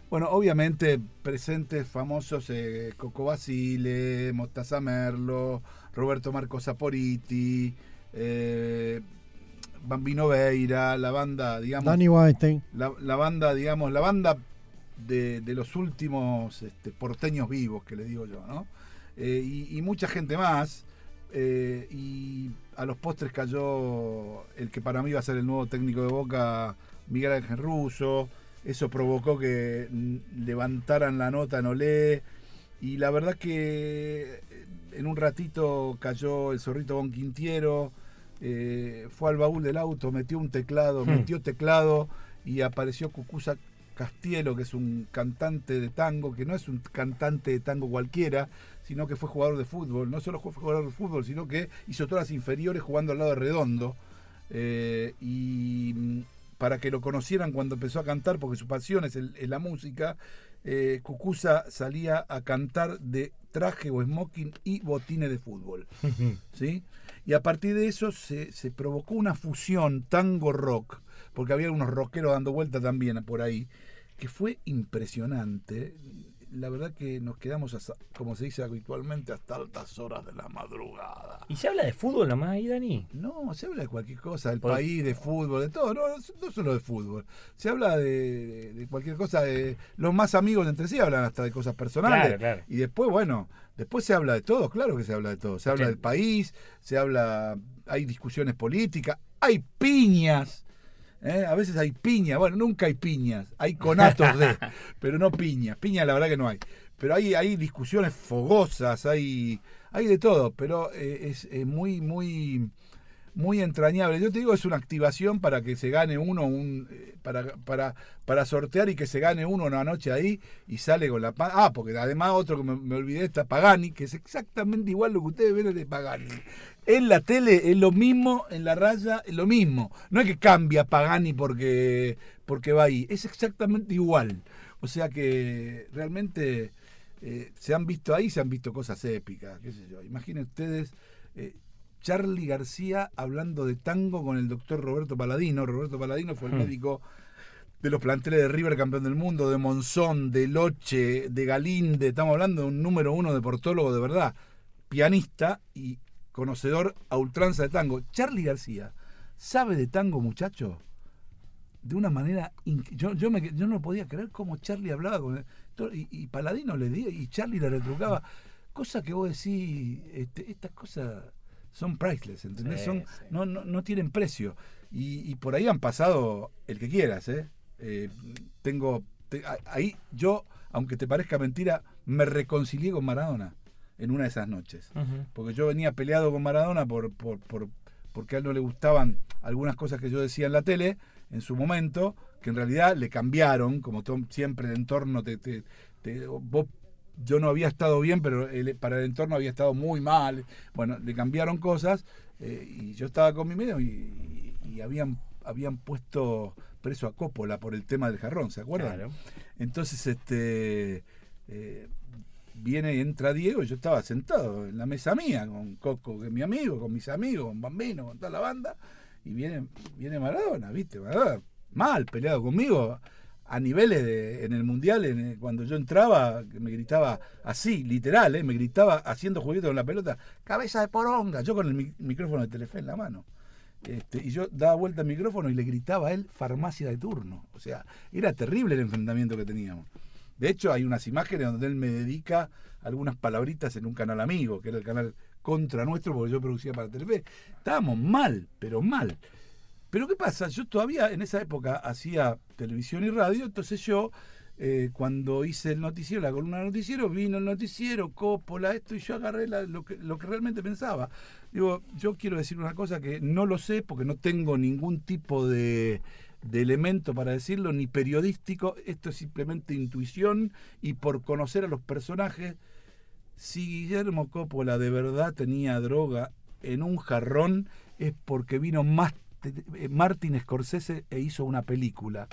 bueno, obviamente presentes famosos eh, Coco Basile, Mostaza Merlo, Roberto Marco Saporiti, eh, Bambino Veira, la banda, digamos Danny Weinstein. la, la banda, digamos, la banda de, de los últimos este, porteños vivos, que le digo yo, ¿no? Eh, y, y mucha gente más. eh, y a los postres cayó el que para mí va a ser el nuevo técnico de Boca, Miguel Ángel Russo. Eso provocó que levantaran la nota en Olé. Y la verdad que eh, en un ratito cayó el zorrito Bon Quintiero. Eh, fue al baúl del auto, metió un teclado, Hmm. metió teclado y apareció Cucuza Castielo, que es un cantante de tango, que no es un cantante de tango cualquiera, sino que fue jugador de fútbol. No solo fue jugador de fútbol, sino que hizo todas las inferiores jugando al lado de Redondo. Eh, y mm, para que lo conocieran cuando empezó a cantar, porque su pasión es, el- es la música, eh, Cucuza salía a cantar de traje o smoking y botines de fútbol. *laughs* ¿sí? Y a partir de eso se, se provocó una fusión tango-rock, porque había unos rockeros dando vuelta también por ahí, que fue impresionante. La verdad que nos quedamos, hasta- como se dice habitualmente, hasta altas horas de la madrugada. ¿Y se habla de fútbol nomás ahí, Dani? No, se habla de cualquier cosa, del Por- país, de fútbol, de todo, no, no solo de fútbol. Se habla de, de cualquier cosa, de los más amigos entre sí hablan hasta de cosas personales. Claro, claro. Y después, bueno, después se habla de todo, claro que se habla de todo. Se habla Sí. del país, se habla, hay discusiones políticas, hay piñas. ¿Eh? A veces hay piñas, bueno, nunca hay piñas, hay conatos de, *laughs* pero no piñas. Piñas la verdad que no hay. Pero hay, hay discusiones fogosas, hay, hay de todo, pero eh, es, eh, muy, muy, muy entrañable. Yo te digo, es una activación para que se gane uno, un, eh, para, para, para sortear y que se gane uno una noche ahí y sale con la... Ah, porque además otro que me, me olvidé está Pagani, que es exactamente igual lo que ustedes ven de Pagani. En la tele es lo mismo, en la raya es lo mismo. No es que cambia Pagani porque, porque va ahí, es exactamente igual. O sea que realmente eh, se han visto ahí, se han visto cosas épicas, qué sé yo. Imaginen ustedes eh, Charlie García hablando de tango con el doctor Roberto Paladino. Roberto Paladino fue el Hmm. médico de los planteles de River, campeón del mundo, de Monzón, de Loche, de Galinde. Estamos hablando de un número uno de portólogo de verdad, pianista y conocedor a ultranza de tango. Charlie García, ¿sabe de tango, muchacho? De una manera. Yo, yo, me, yo no podía creer cómo Charlie hablaba con él. Y, y Paladino le di, y Charlie le retrucaba. *laughs* Cosa que vos decís, este, estas cosas son priceless, ¿entendés? Sí, son, sí. No, no, no tienen precio. Y, y por ahí han pasado el que quieras, ¿eh? Eh, tengo. te- ahí yo, aunque te parezca mentira, me reconcilié con Maradona en una de esas noches. Porque yo venía peleado con Maradona por, por, por- porque a él no le gustaban algunas cosas que yo decía en la tele en su momento, que en realidad le cambiaron, como siempre el entorno te, te- te- vos- yo no había estado bien, pero él- para el entorno había estado muy mal. Bueno, le cambiaron cosas eh, y yo estaba con mi medio y, y habían, habían puesto preso a Coppola por el tema del jarrón, ¿se acuerdan? Claro. Entonces, este eh, viene y entra Diego y yo estaba sentado en la mesa mía con Coco, que es mi amigo, con mis amigos, con Bambino, con toda la banda, y viene, viene Maradona, ¿viste? Maradona, mal, peleado conmigo, a niveles de, en el mundial, en el- cuando yo entraba, me gritaba así, literal, ¿eh? me gritaba haciendo juguetes con la pelota, cabeza de poronga, yo con el mi- micrófono de Telefe en la mano. Este, y yo daba vuelta al micrófono y le gritaba a él farmacia de turno. O sea, era terrible el enfrentamiento que teníamos. De hecho, hay unas imágenes donde él me dedica algunas palabritas en un canal amigo, que era el canal contra nuestro, porque yo producía para Telefe. Estábamos mal, pero mal. Pero ¿qué pasa? Yo todavía en esa época hacía televisión y radio, entonces yo, eh, cuando hice el noticiero, la columna de noticiero, vino el noticiero, Coppola, esto, y yo agarré lo, que, lo que realmente pensaba. Digo, yo quiero decir una cosa que no lo sé porque no tengo ningún tipo de, de elemento para decirlo, ni periodístico, esto es simplemente intuición y por conocer a los personajes. Si Guillermo Coppola de verdad tenía droga en un jarrón, es porque vino más Martin Scorsese e hizo una película.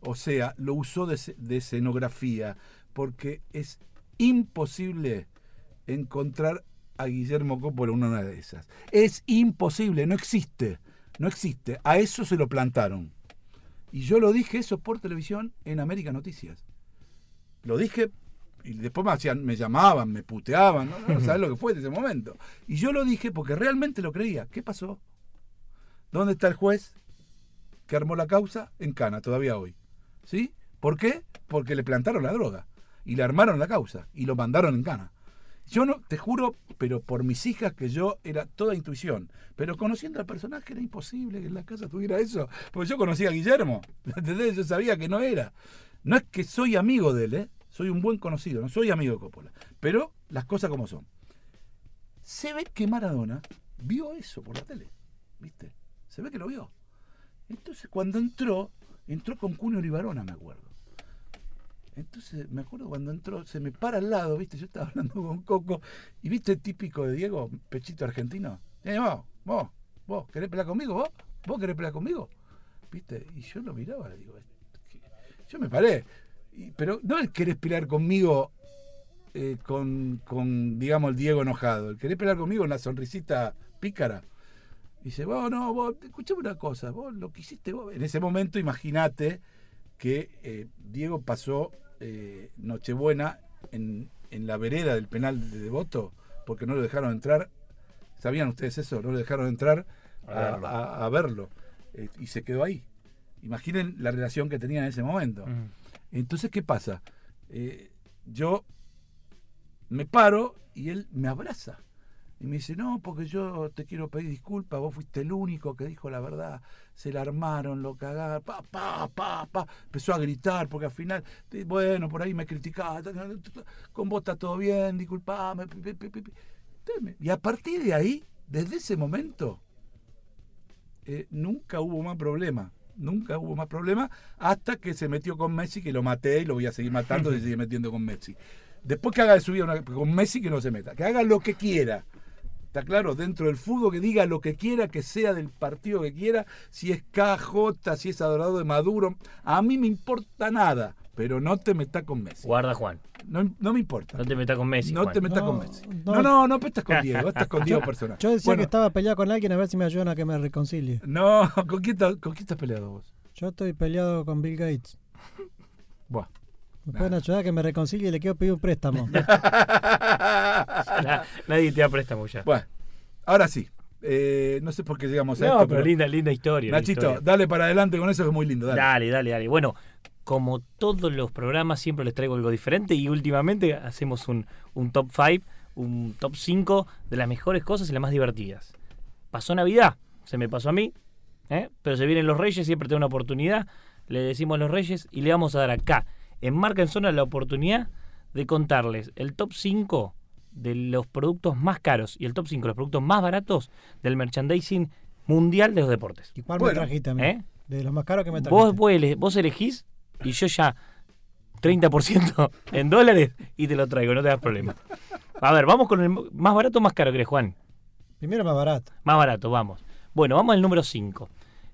O sea, lo usó de, de escenografía, porque es imposible encontrar a Guillermo Coppola en una de esas. Es imposible, no existe, no existe. A eso se lo plantaron. Y yo lo dije eso por televisión en América Noticias. Lo dije y después me, hacían, me llamaban, me puteaban, no, no sabes lo que fue de ese momento. Y yo lo dije porque realmente lo creía. ¿Qué pasó? ¿Dónde está el juez que armó la causa? En Cana, todavía hoy. ¿Sí? ¿Por qué? Porque le plantaron la droga y le armaron la causa y lo mandaron en Cana. Yo no, te juro, pero por mis hijas que yo era toda intuición. Pero conociendo al personaje era imposible que en la casa tuviera eso. Porque yo conocía a Guillermo. *laughs* ¿Entendés? Yo sabía que no era. No es que soy amigo de él, ¿eh? Soy un buen conocido, no soy amigo de Coppola. Pero las cosas como son. Se ve que Maradona vio eso por la tele. ¿Viste? Se ve que lo vio. Entonces cuando entró, entró con Cunio Rivarona, me acuerdo. Entonces, me acuerdo cuando entró, se me para al lado, ¿viste? Yo estaba *laughs* hablando con Coco, y ¿viste el típico de Diego, pechito argentino? Eh, vos, vos, vos, ¿querés pelear conmigo? ¿Vos? ¿Vos querés pelear conmigo? ¿Viste? Y yo lo miraba, le digo, yo me paré. Pero no el querés pelear conmigo eh, con, con, digamos, el Diego enojado. El querés pelear conmigo en la sonrisita pícara. Dice, vos no, vos, escuchame una cosa, vos lo que hiciste vos. En ese momento, imagínate que eh, Diego pasó eh, Nochebuena en, en la vereda del penal de Devoto porque no lo dejaron entrar. ¿Sabían ustedes eso? No lo dejaron entrar a, A verlo. a- a verlo. Eh, y se quedó ahí. Imaginen la relación que tenía en ese momento. Mm. Entonces, ¿qué pasa? Yo me paro y él me abraza. Y me dice, no, porque yo te quiero pedir disculpas, vos fuiste el único que dijo la verdad, se la armaron, lo cagaron, pa, pa, pa, pa. Empezó a gritar, porque al final, bueno, por ahí me criticaba, con vos está todo bien, disculpame. Y a partir de ahí, desde ese momento, eh, nunca hubo más problema. Nunca hubo más problema hasta que se metió con Messi, que lo maté y lo voy a seguir matando se sigue metiendo con Messi. Después que haga de su vida una- con Messi, que no se meta. Que haga lo que quiera. Está claro, dentro del fútbol que diga lo que quiera, que sea del partido que quiera, si es KJ, si es adorado de Maduro, a mí me importa nada, pero no te metas con Messi. Guarda, Juan. No, no me importa. No te metas con Messi. No Juan. te metas No, con Messi. no. No, no, no, estás con *laughs* Diego, estás con Diego personal. Yo decía Bueno, que estaba peleado con alguien a ver si me ayudan a que me reconcilie. No, ¿con quién, estás- ¿con quién estás peleado vos? Yo estoy peleado con Bill Gates. Buah. ¿Me pueden ayudar a que me reconcilie y le quiero pedir un préstamo? *laughs* Na- Nadie te da préstamo ya. Bueno, ahora sí. Eh, no sé por qué llegamos a No, esto, pero linda, linda historia. Nachito, historia. dale para adelante con eso que es muy lindo. Dale. Dale, dale, dale. Bueno, como todos los programas, siempre les traigo algo diferente y últimamente hacemos un, un top 5, un top 5 de las mejores cosas y las más divertidas. Pasó Navidad, se me pasó a mí, ¿eh? pero se vienen los Reyes, siempre tengo una oportunidad. Le decimos a los Reyes y le vamos a dar acá, en Marca en Zona, la oportunidad de contarles el top 5 de los productos más caros y el top 5 de los productos más baratos del merchandising mundial de los deportes. ¿Y cuál Bueno, me trajiste a mí? ¿eh? De los más caros que me trajiste. Vos, vos, vos elegís y yo ya 30% *laughs* en dólares y te lo traigo, no te das problema. A ver, vamos con el más barato o más caro, ¿crees, Juan? Primero más barato. Más barato, vamos. Bueno, vamos al número 5.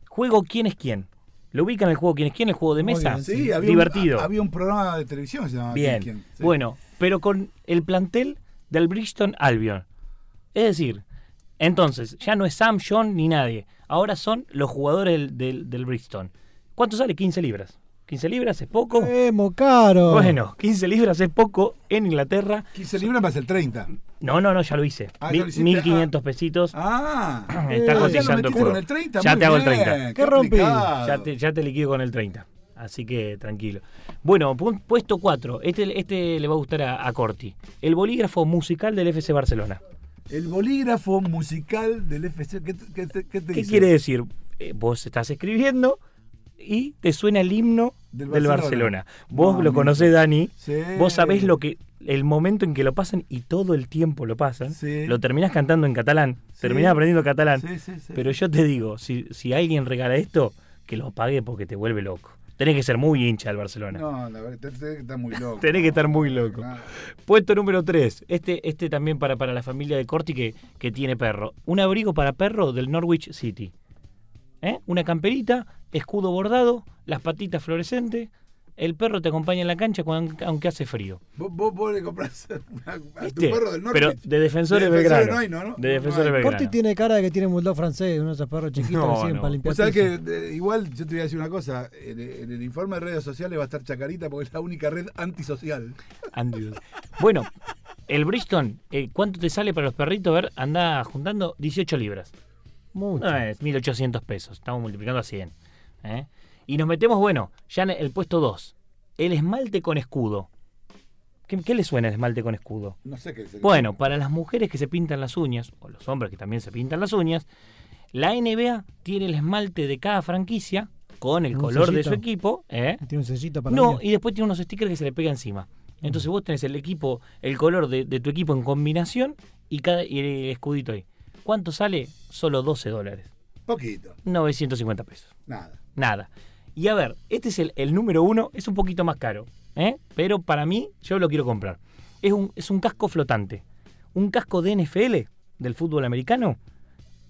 Juego ¿Quién es quién? ¿Lo ubican el juego ¿Quién es quién? El juego de Muy mesa. bien, Sí, había Divertido. Un, había un programa de televisión que se llamaba Bien. ¿Quién? Sí. Bueno, pero con el plantel del Brixton Albion. Es decir, entonces, ya no es Sam, John ni nadie. Ahora son los jugadores del, del, del Brixton. ¿Cuánto sale? 15 libras. 15 15 libras es poco. ¡Eh, mo caro! Bueno, 15 libras es poco en Inglaterra. 15 libras más el 30. No, no, no, ya lo hice. Ah, ya Mil- lo hiciste. 1500 pesitos. Ah, *clears throat* Está Ah, cotizando ya lo el juego. con el 30. Ya muy te hago el bien, 30. ¿Qué rompí? Ya te, ya te liquido con el 30. Así que tranquilo. Bueno, pu- puesto 4. Este, este le va a gustar a, a Corti. El bolígrafo musical del FC Barcelona. El bolígrafo musical del FC. ¿Qué, qué qué te ¿Qué dice? quiere decir? Eh, vos estás escribiendo y te suena el himno Del del Barcelona. Barcelona. Vos No, lo conocés, Dani. Sí. Vos sabés lo que el momento en que lo pasan y todo el tiempo lo pasan. Sí. Lo terminás cantando en catalán. Sí. Terminás aprendiendo catalán. Sí, sí, sí. Pero yo te digo, si, si alguien regala esto, que lo pague porque te vuelve loco. Tenés que ser muy hincha del Barcelona. No, la verdad, tenés que estar muy loco. *laughs* Tenés que estar muy loco. Puesto número 3. Este, este también para, para la familia de Corti que, que tiene perro. Un abrigo para perro del Norwich City. ¿Eh? Una camperita, escudo bordado, las patitas fluorescentes. El perro te acompaña en la cancha cuando- aunque hace frío. Vos, vos, vos le compras *laughs* a, a tu perro del norte. Pero de defensores De Belgrano. No hay, ¿no? ¿no? De No defensores hay. Belgrano. Corti tiene cara de que tiene un bulldog francés, uno de esos perros chiquitos No, que sirven no. para limpiar Vos sabés que eh, igual yo te voy a decir una cosa, en, en el informe de redes sociales va a estar Chacarita porque es la única red antisocial. *laughs* Andy. Bueno, el Bridgestone, eh, ¿cuánto te sale para los perritos? A ver, anda juntando 18 libras. Mucho. No es 1800 pesos. Estamos multiplicando a 100. ¿Eh? Y nos metemos, bueno, ya en el puesto 2. El esmalte con escudo. ¿Qué, qué le suena el esmalte con escudo? No sé qué es. el- Bueno, para las mujeres que se pintan las uñas, o los hombres que también se pintan las uñas, la NBA tiene el esmalte de cada franquicia con el color de su equipo. ¿eh? Tiene un sellito para No, mí. y después tiene unos stickers que se le pega encima. Entonces vos tenés el equipo, el color de, de tu equipo en combinación y, cada, y el escudito ahí. ¿Cuánto sale? Solo 12 dólares. Poquito, 950 pesos. nada. Nada. Y a ver, este es el, el número uno, es un poquito más caro, ¿eh? pero para mí yo lo quiero comprar. Es un, es un casco flotante, un casco de NFL del fútbol americano,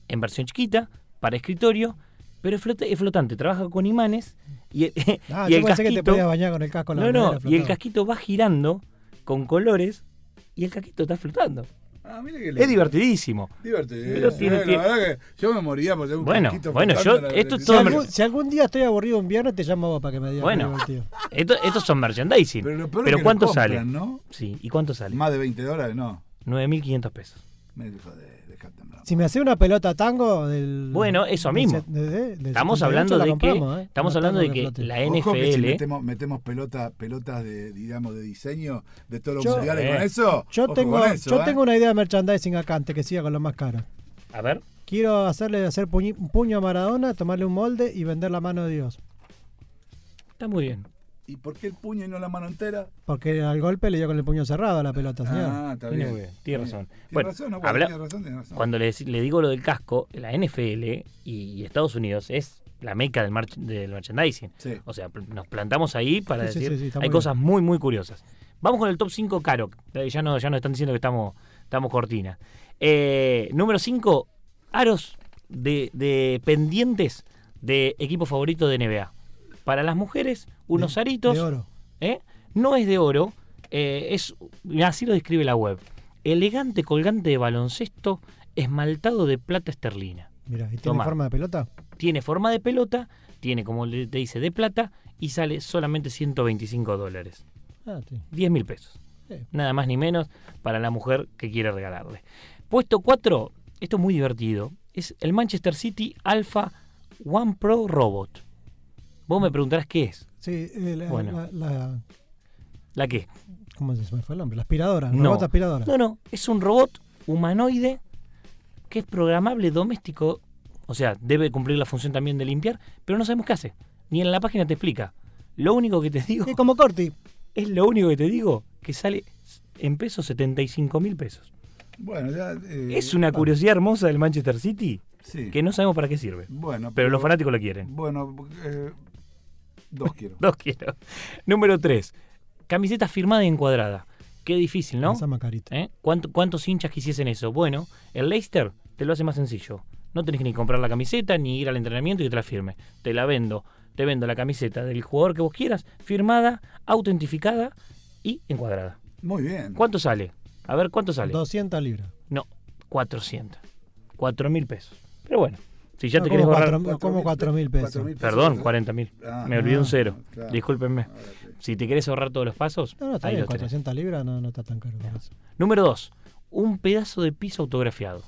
en versión chiquita, para escritorio, pero es, flota- es flotante, trabaja con imanes y Ah, *laughs* y yo el pensé que te casquito... podías bañar con el casco. la no, no, y el casquito va girando con colores y el casquito está flotando. Ah, mira qué Es divertidísimo. Divertido. Pero tiene- Eh, la tiene- verdad que yo me moría por un Bueno, bueno, yo- esto es Si algún, si algún día estoy aburrido un viernes, te llamo a vos para que me digas. Bueno. divertido. *laughs* Esto- estos son merchandising. Pero Pero, lo peor es que lo ¿cuánto compran, sale? ¿no? Sí, ¿y cuánto sale? Más de 20 dólares, no. 9.500 pesos. Me dijo Si me hace una pelota tango del. Bueno, eso mismo. de- de- Estamos 78 hablando la de que ¿eh? estamos hablando de que flote. la Ojo que si NFL metemos, metemos pelota, pelotas de, digamos, de diseño de todos los Yo- mundiales Eh. con eso. Yo tengo, con eso, yo ¿eh? tengo una idea de merchandising acá antes que siga con lo más caro. A ver, Quiero hacerle hacer puñi- un puño a Maradona, tomarle un molde y vender la mano de Dios. está muy bien. ¿Y por qué el puño y no la mano entera? Porque al golpe le dio con el puño cerrado a la pelota, señor. Ah, está Tiene bien. tiene razón. Tiene Bueno, razón, no, habla- tiene razón, tiene razón. Cuando le, digo lo del casco, la NFL y Estados Unidos es la meca del, march- del merchandising. Sí. O sea, nos plantamos ahí para Sí, decir, sí, hay muy cosas muy, muy curiosas. Vamos con el top 5 caro. Eh, Ya no, ya nos están diciendo que estamos, estamos cortina. Eh, número 5, aros de, de pendientes de equipo favorito de NBA. Para las mujeres, unos De- aritos. De oro. ¿eh? No es de oro, eh, es así lo describe la web. Elegante colgante de baloncesto esmaltado de plata esterlina. Mira, ¿y tiene forma de pelota? Tiene forma de pelota, tiene como te dice de plata y sale solamente 125 dólares. Ah, sí. 10 mil pesos. Sí. Nada más ni menos para la mujer que quiere regalarle. Puesto 4, esto es muy divertido, es el Manchester City Alpha One Pro Robot. Vos me preguntarás qué es. Sí, eh, la, Bueno. la, la- ¿La qué? ¿Cómo se me fue el nombre? La aspiradora. No. Robot aspiradora. No, no, es un robot humanoide que es programable doméstico, o sea, debe cumplir la función también de limpiar, pero no sabemos qué hace. Ni en la página te explica. Lo único que te digo, Es como Corti. es lo único que te digo, que sale en pesos 75 mil pesos. Bueno, ya. eh, Es una curiosidad hermosa del Manchester City Sí. que no sabemos para qué sirve. Bueno, Pero los fanáticos lo quieren. Bueno, eh, dos quiero. *laughs* Dos quiero. Número 3. Camiseta firmada y encuadrada. Qué difícil, ¿no? Esa macarita. ¿Eh? ¿Cuánto- ¿Cuántos hinchas quisiesen eso? Bueno, el Leicester te lo hace más sencillo. No tenés que ni comprar la camiseta, ni ir al entrenamiento y que te la firme. Te la vendo. Te vendo la camiseta del jugador que vos quieras, firmada, autentificada y encuadrada. Muy bien. ¿Cuánto sale? A ver, ¿cuánto sale? 200 libras. No, 400. 4 mil pesos. Pero bueno, Si ya No, te querés cuatro- como cuatro mil pesos. Perdón, 40 mil. Ah, Me olvidé un cero. claro. Discúlpenme. Si te querés ahorrar todos los pasos, No, no, está ahí bien, los tenés. 400 libras no, no está tan caro. eso. Número 2. Un pedazo de piso autografiado.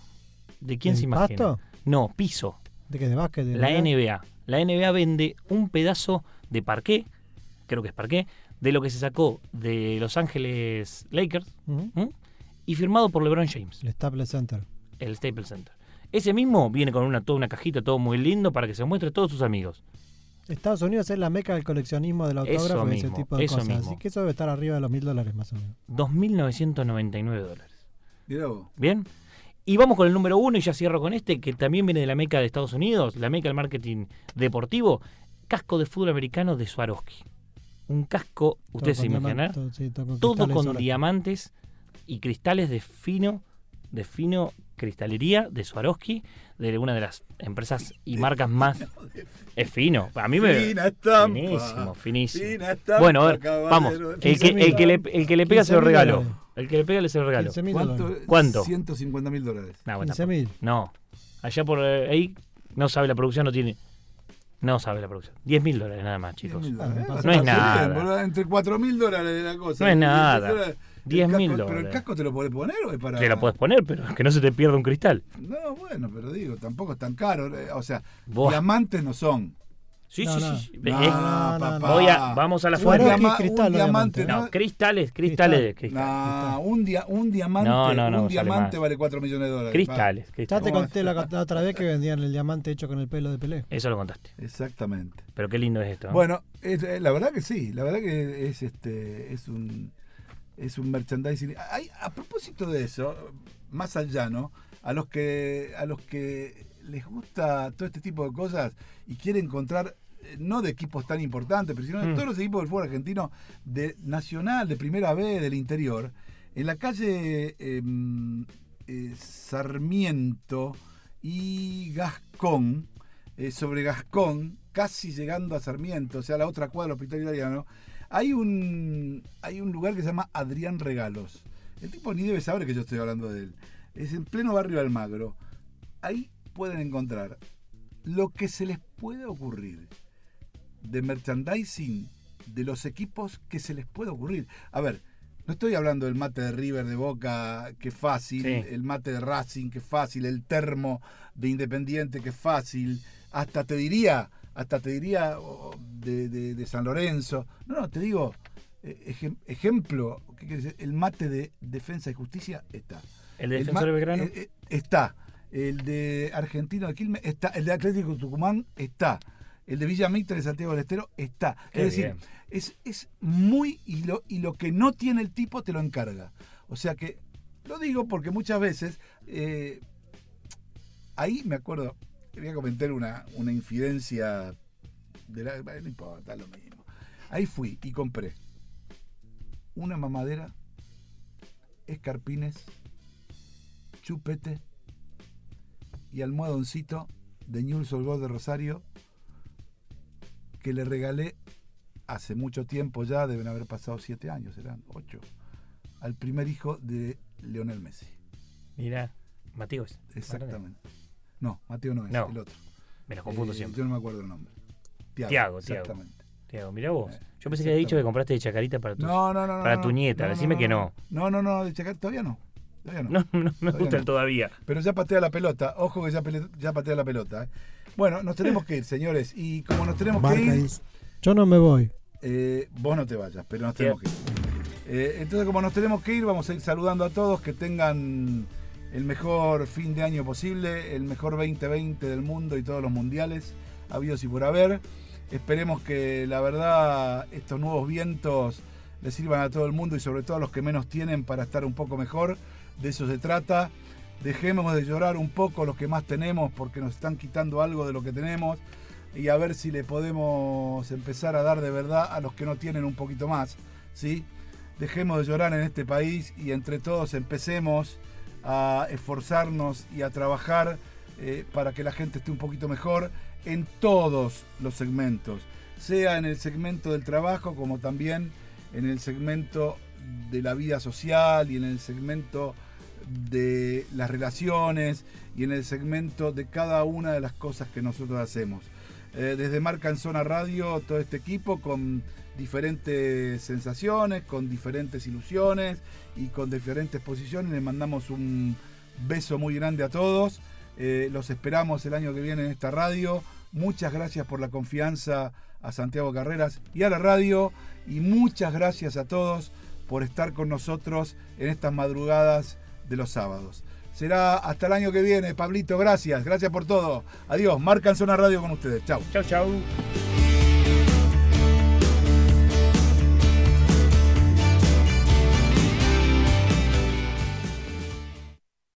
¿De quién ¿Del se imagina? pasto? No, piso. ¿De qué? ¿De básquet? ¿De La? NBA. La NBA vende un pedazo de parqué, creo que es parqué, de lo que se sacó de Los Ángeles Lakers y firmado por LeBron James, El Staples Center. el Staples Center. Ese mismo viene con una, toda una cajita, todo muy lindo, para que se muestre a todos sus amigos. Estados Unidos es la meca del coleccionismo del Eso autógrafo y ese tipo de eso cosas. mismo. Así que eso debe estar arriba de los mil dólares más o menos. 2.999 dólares. Mirá vos. ¿Bien? Y vamos con el número uno, y ya cierro con este, que también viene de la meca de Estados Unidos, la meca del marketing deportivo, casco de fútbol americano de Swarovski. Un casco, ustedes se Todo con imaginan, sí, todo con todo con diamantes y cristales de fino, de fino cristalería de Swarovski, de una de las empresas y marcas más. *laughs* Es fino. A mí me. Fina estampa. Finísimo, finísimo. Fina estampa, Bueno, a ver, caballero. vamos. El que, el, que le, el que le pega se lo 15.000 regalo. dólares. El que le pega le se lo regalo. 15.000 ¿Cuánto? dólares. ¿Cuánto? 150 mil dólares. No, bueno, 15.000. no. Allá por eh, ahí no sabe la producción, no tiene. No sabe la producción. 10 mil dólares nada más, chicos. 10.000 dólares. no es nada. Entre 4 mil dólares de la cosa. No es nada. El dólar- el 10.000 casco- Pero el dólares. casco te lo podés poner o es para. Que la puedes poner, pero que no se te pierda un cristal. No, bueno, pero digo, tampoco es tan caro. eh, O sea, Buah. diamantes no son. Sí, No, sí, no. sí. sí. No, Eh, no, papá. no. voy a, vamos a la Un, fuente. diama- cristal, un no diamante. ¿no? No, cristales, cristales de cristal. No, un, dia- un diamante, No, no, no, un diamante vale 4 millones de dólares. Cristales, Ya cristales. te ¿Cómo conté la, la otra vez que vendían el diamante hecho con el pelo de Pelé. Eso lo contaste. Exactamente. Pero qué lindo es esto. ¿no? Bueno, es- eh, la verdad que sí, la verdad que es este es un es un merchandising. Hay, a propósito de eso, más allá, ¿no? A los que a los que les gusta todo este tipo de cosas y quieren encontrar eh, no de equipos tan importantes, pero sino de Mm. todos los equipos del fútbol argentino de nacional, de primera B, del interior, en la calle em, eh, Sarmiento y Gascón, eh, sobre Gascón, casi llegando a Sarmiento, o sea, la otra cuadra del Hospital Italiano, hay un, hay un lugar que se llama Adrián Regalos. El tipo ni debe saber que yo estoy hablando de él. Es en pleno barrio Almagro. Ahí pueden encontrar lo que se les puede ocurrir de merchandising de los equipos que se les puede ocurrir. A ver, no estoy hablando del mate de River de Boca, que fácil, Sí. el mate de Racing, que fácil, el termo de Independiente, que fácil, hasta te diría, hasta te diría de, de- de San Lorenzo. No, no, te digo, eh, ejem- ejemplo, ¿qué decir? el mate de Defensa y Justicia está. el de El Defensor de Belgrano. eh, eh, está. El de Argentino de Quilmes está. El de Atlético Tucumán está. El de Villa Mitre de Santiago del Estero está. Qué es decir, es, es muy. Y lo, y lo que no tiene el tipo te lo encarga. O sea que. Lo digo porque muchas veces. eh, ahí me acuerdo. Quería comentar una, una infidencia. De la, no importa, lo mismo. Ahí fui y compré una mamadera, escarpines, chupete y almohadoncito de Newell's Old Boys de Rosario que le regalé hace mucho tiempo ya, deben haber pasado siete años, eran ocho, al primer hijo de Leonel Messi. Mira, Mateo es. Exactamente. No, Mateo no es, No, el otro. Me los confundo Eh, siempre. Yo no me acuerdo el nombre. Tiago, Tiago. Exactamente. Tiago, mira vos. Eh, Yo pensé que había dicho que compraste de chacarita para tu. No, no, no. no, para no, tu nieta, decime no, que no. no. No, no, de Chacar todavía no. Todavía no. *laughs* No, no me Todavía gusta el todavía. Pero ya patea la pelota. Ojo que ya, patea la pelota. ¿eh? Bueno, nos tenemos que ir, señores. Y como nos tenemos que ir. Yo no me voy. eh, vos no te vayas, pero nos tenemos que ir. Eh, entonces, como nos tenemos que ir, vamos a ir saludando a todos. Que tengan el mejor fin de año posible, el mejor 2020 del mundo y todos los mundiales, habidos y por haber. Esperemos que la verdad estos nuevos vientos le sirvan a todo el mundo y sobre todo a los que menos tienen para estar un poco mejor. De eso se trata. Dejemos de llorar un poco los que más tenemos porque nos están quitando algo de lo que tenemos y a ver si le podemos empezar a dar de verdad a los que no tienen un poquito más. ¿sí? Dejemos de llorar en este país y entre todos empecemos a esforzarnos y a trabajar eh, para que la gente esté un poquito mejor en todos los segmentos, sea en el segmento del trabajo como también en el segmento de la vida social y en el segmento de las relaciones y en el segmento de cada una de las cosas que nosotros hacemos. Eh, desde Marca en Zona Radio, todo este equipo con diferentes sensaciones, con diferentes ilusiones y con diferentes posiciones. Les mandamos un beso muy grande a todos. Eh, los esperamos el año que viene en esta radio. Muchas gracias por la confianza a Santiago Carreras y a la radio. Y muchas gracias a todos por estar con nosotros en estas madrugadas de los sábados. Será hasta el año que viene, Pablito. Gracias, gracias por todo. Adiós. Marca en Zona Radio con ustedes. Chau. Chau, chau.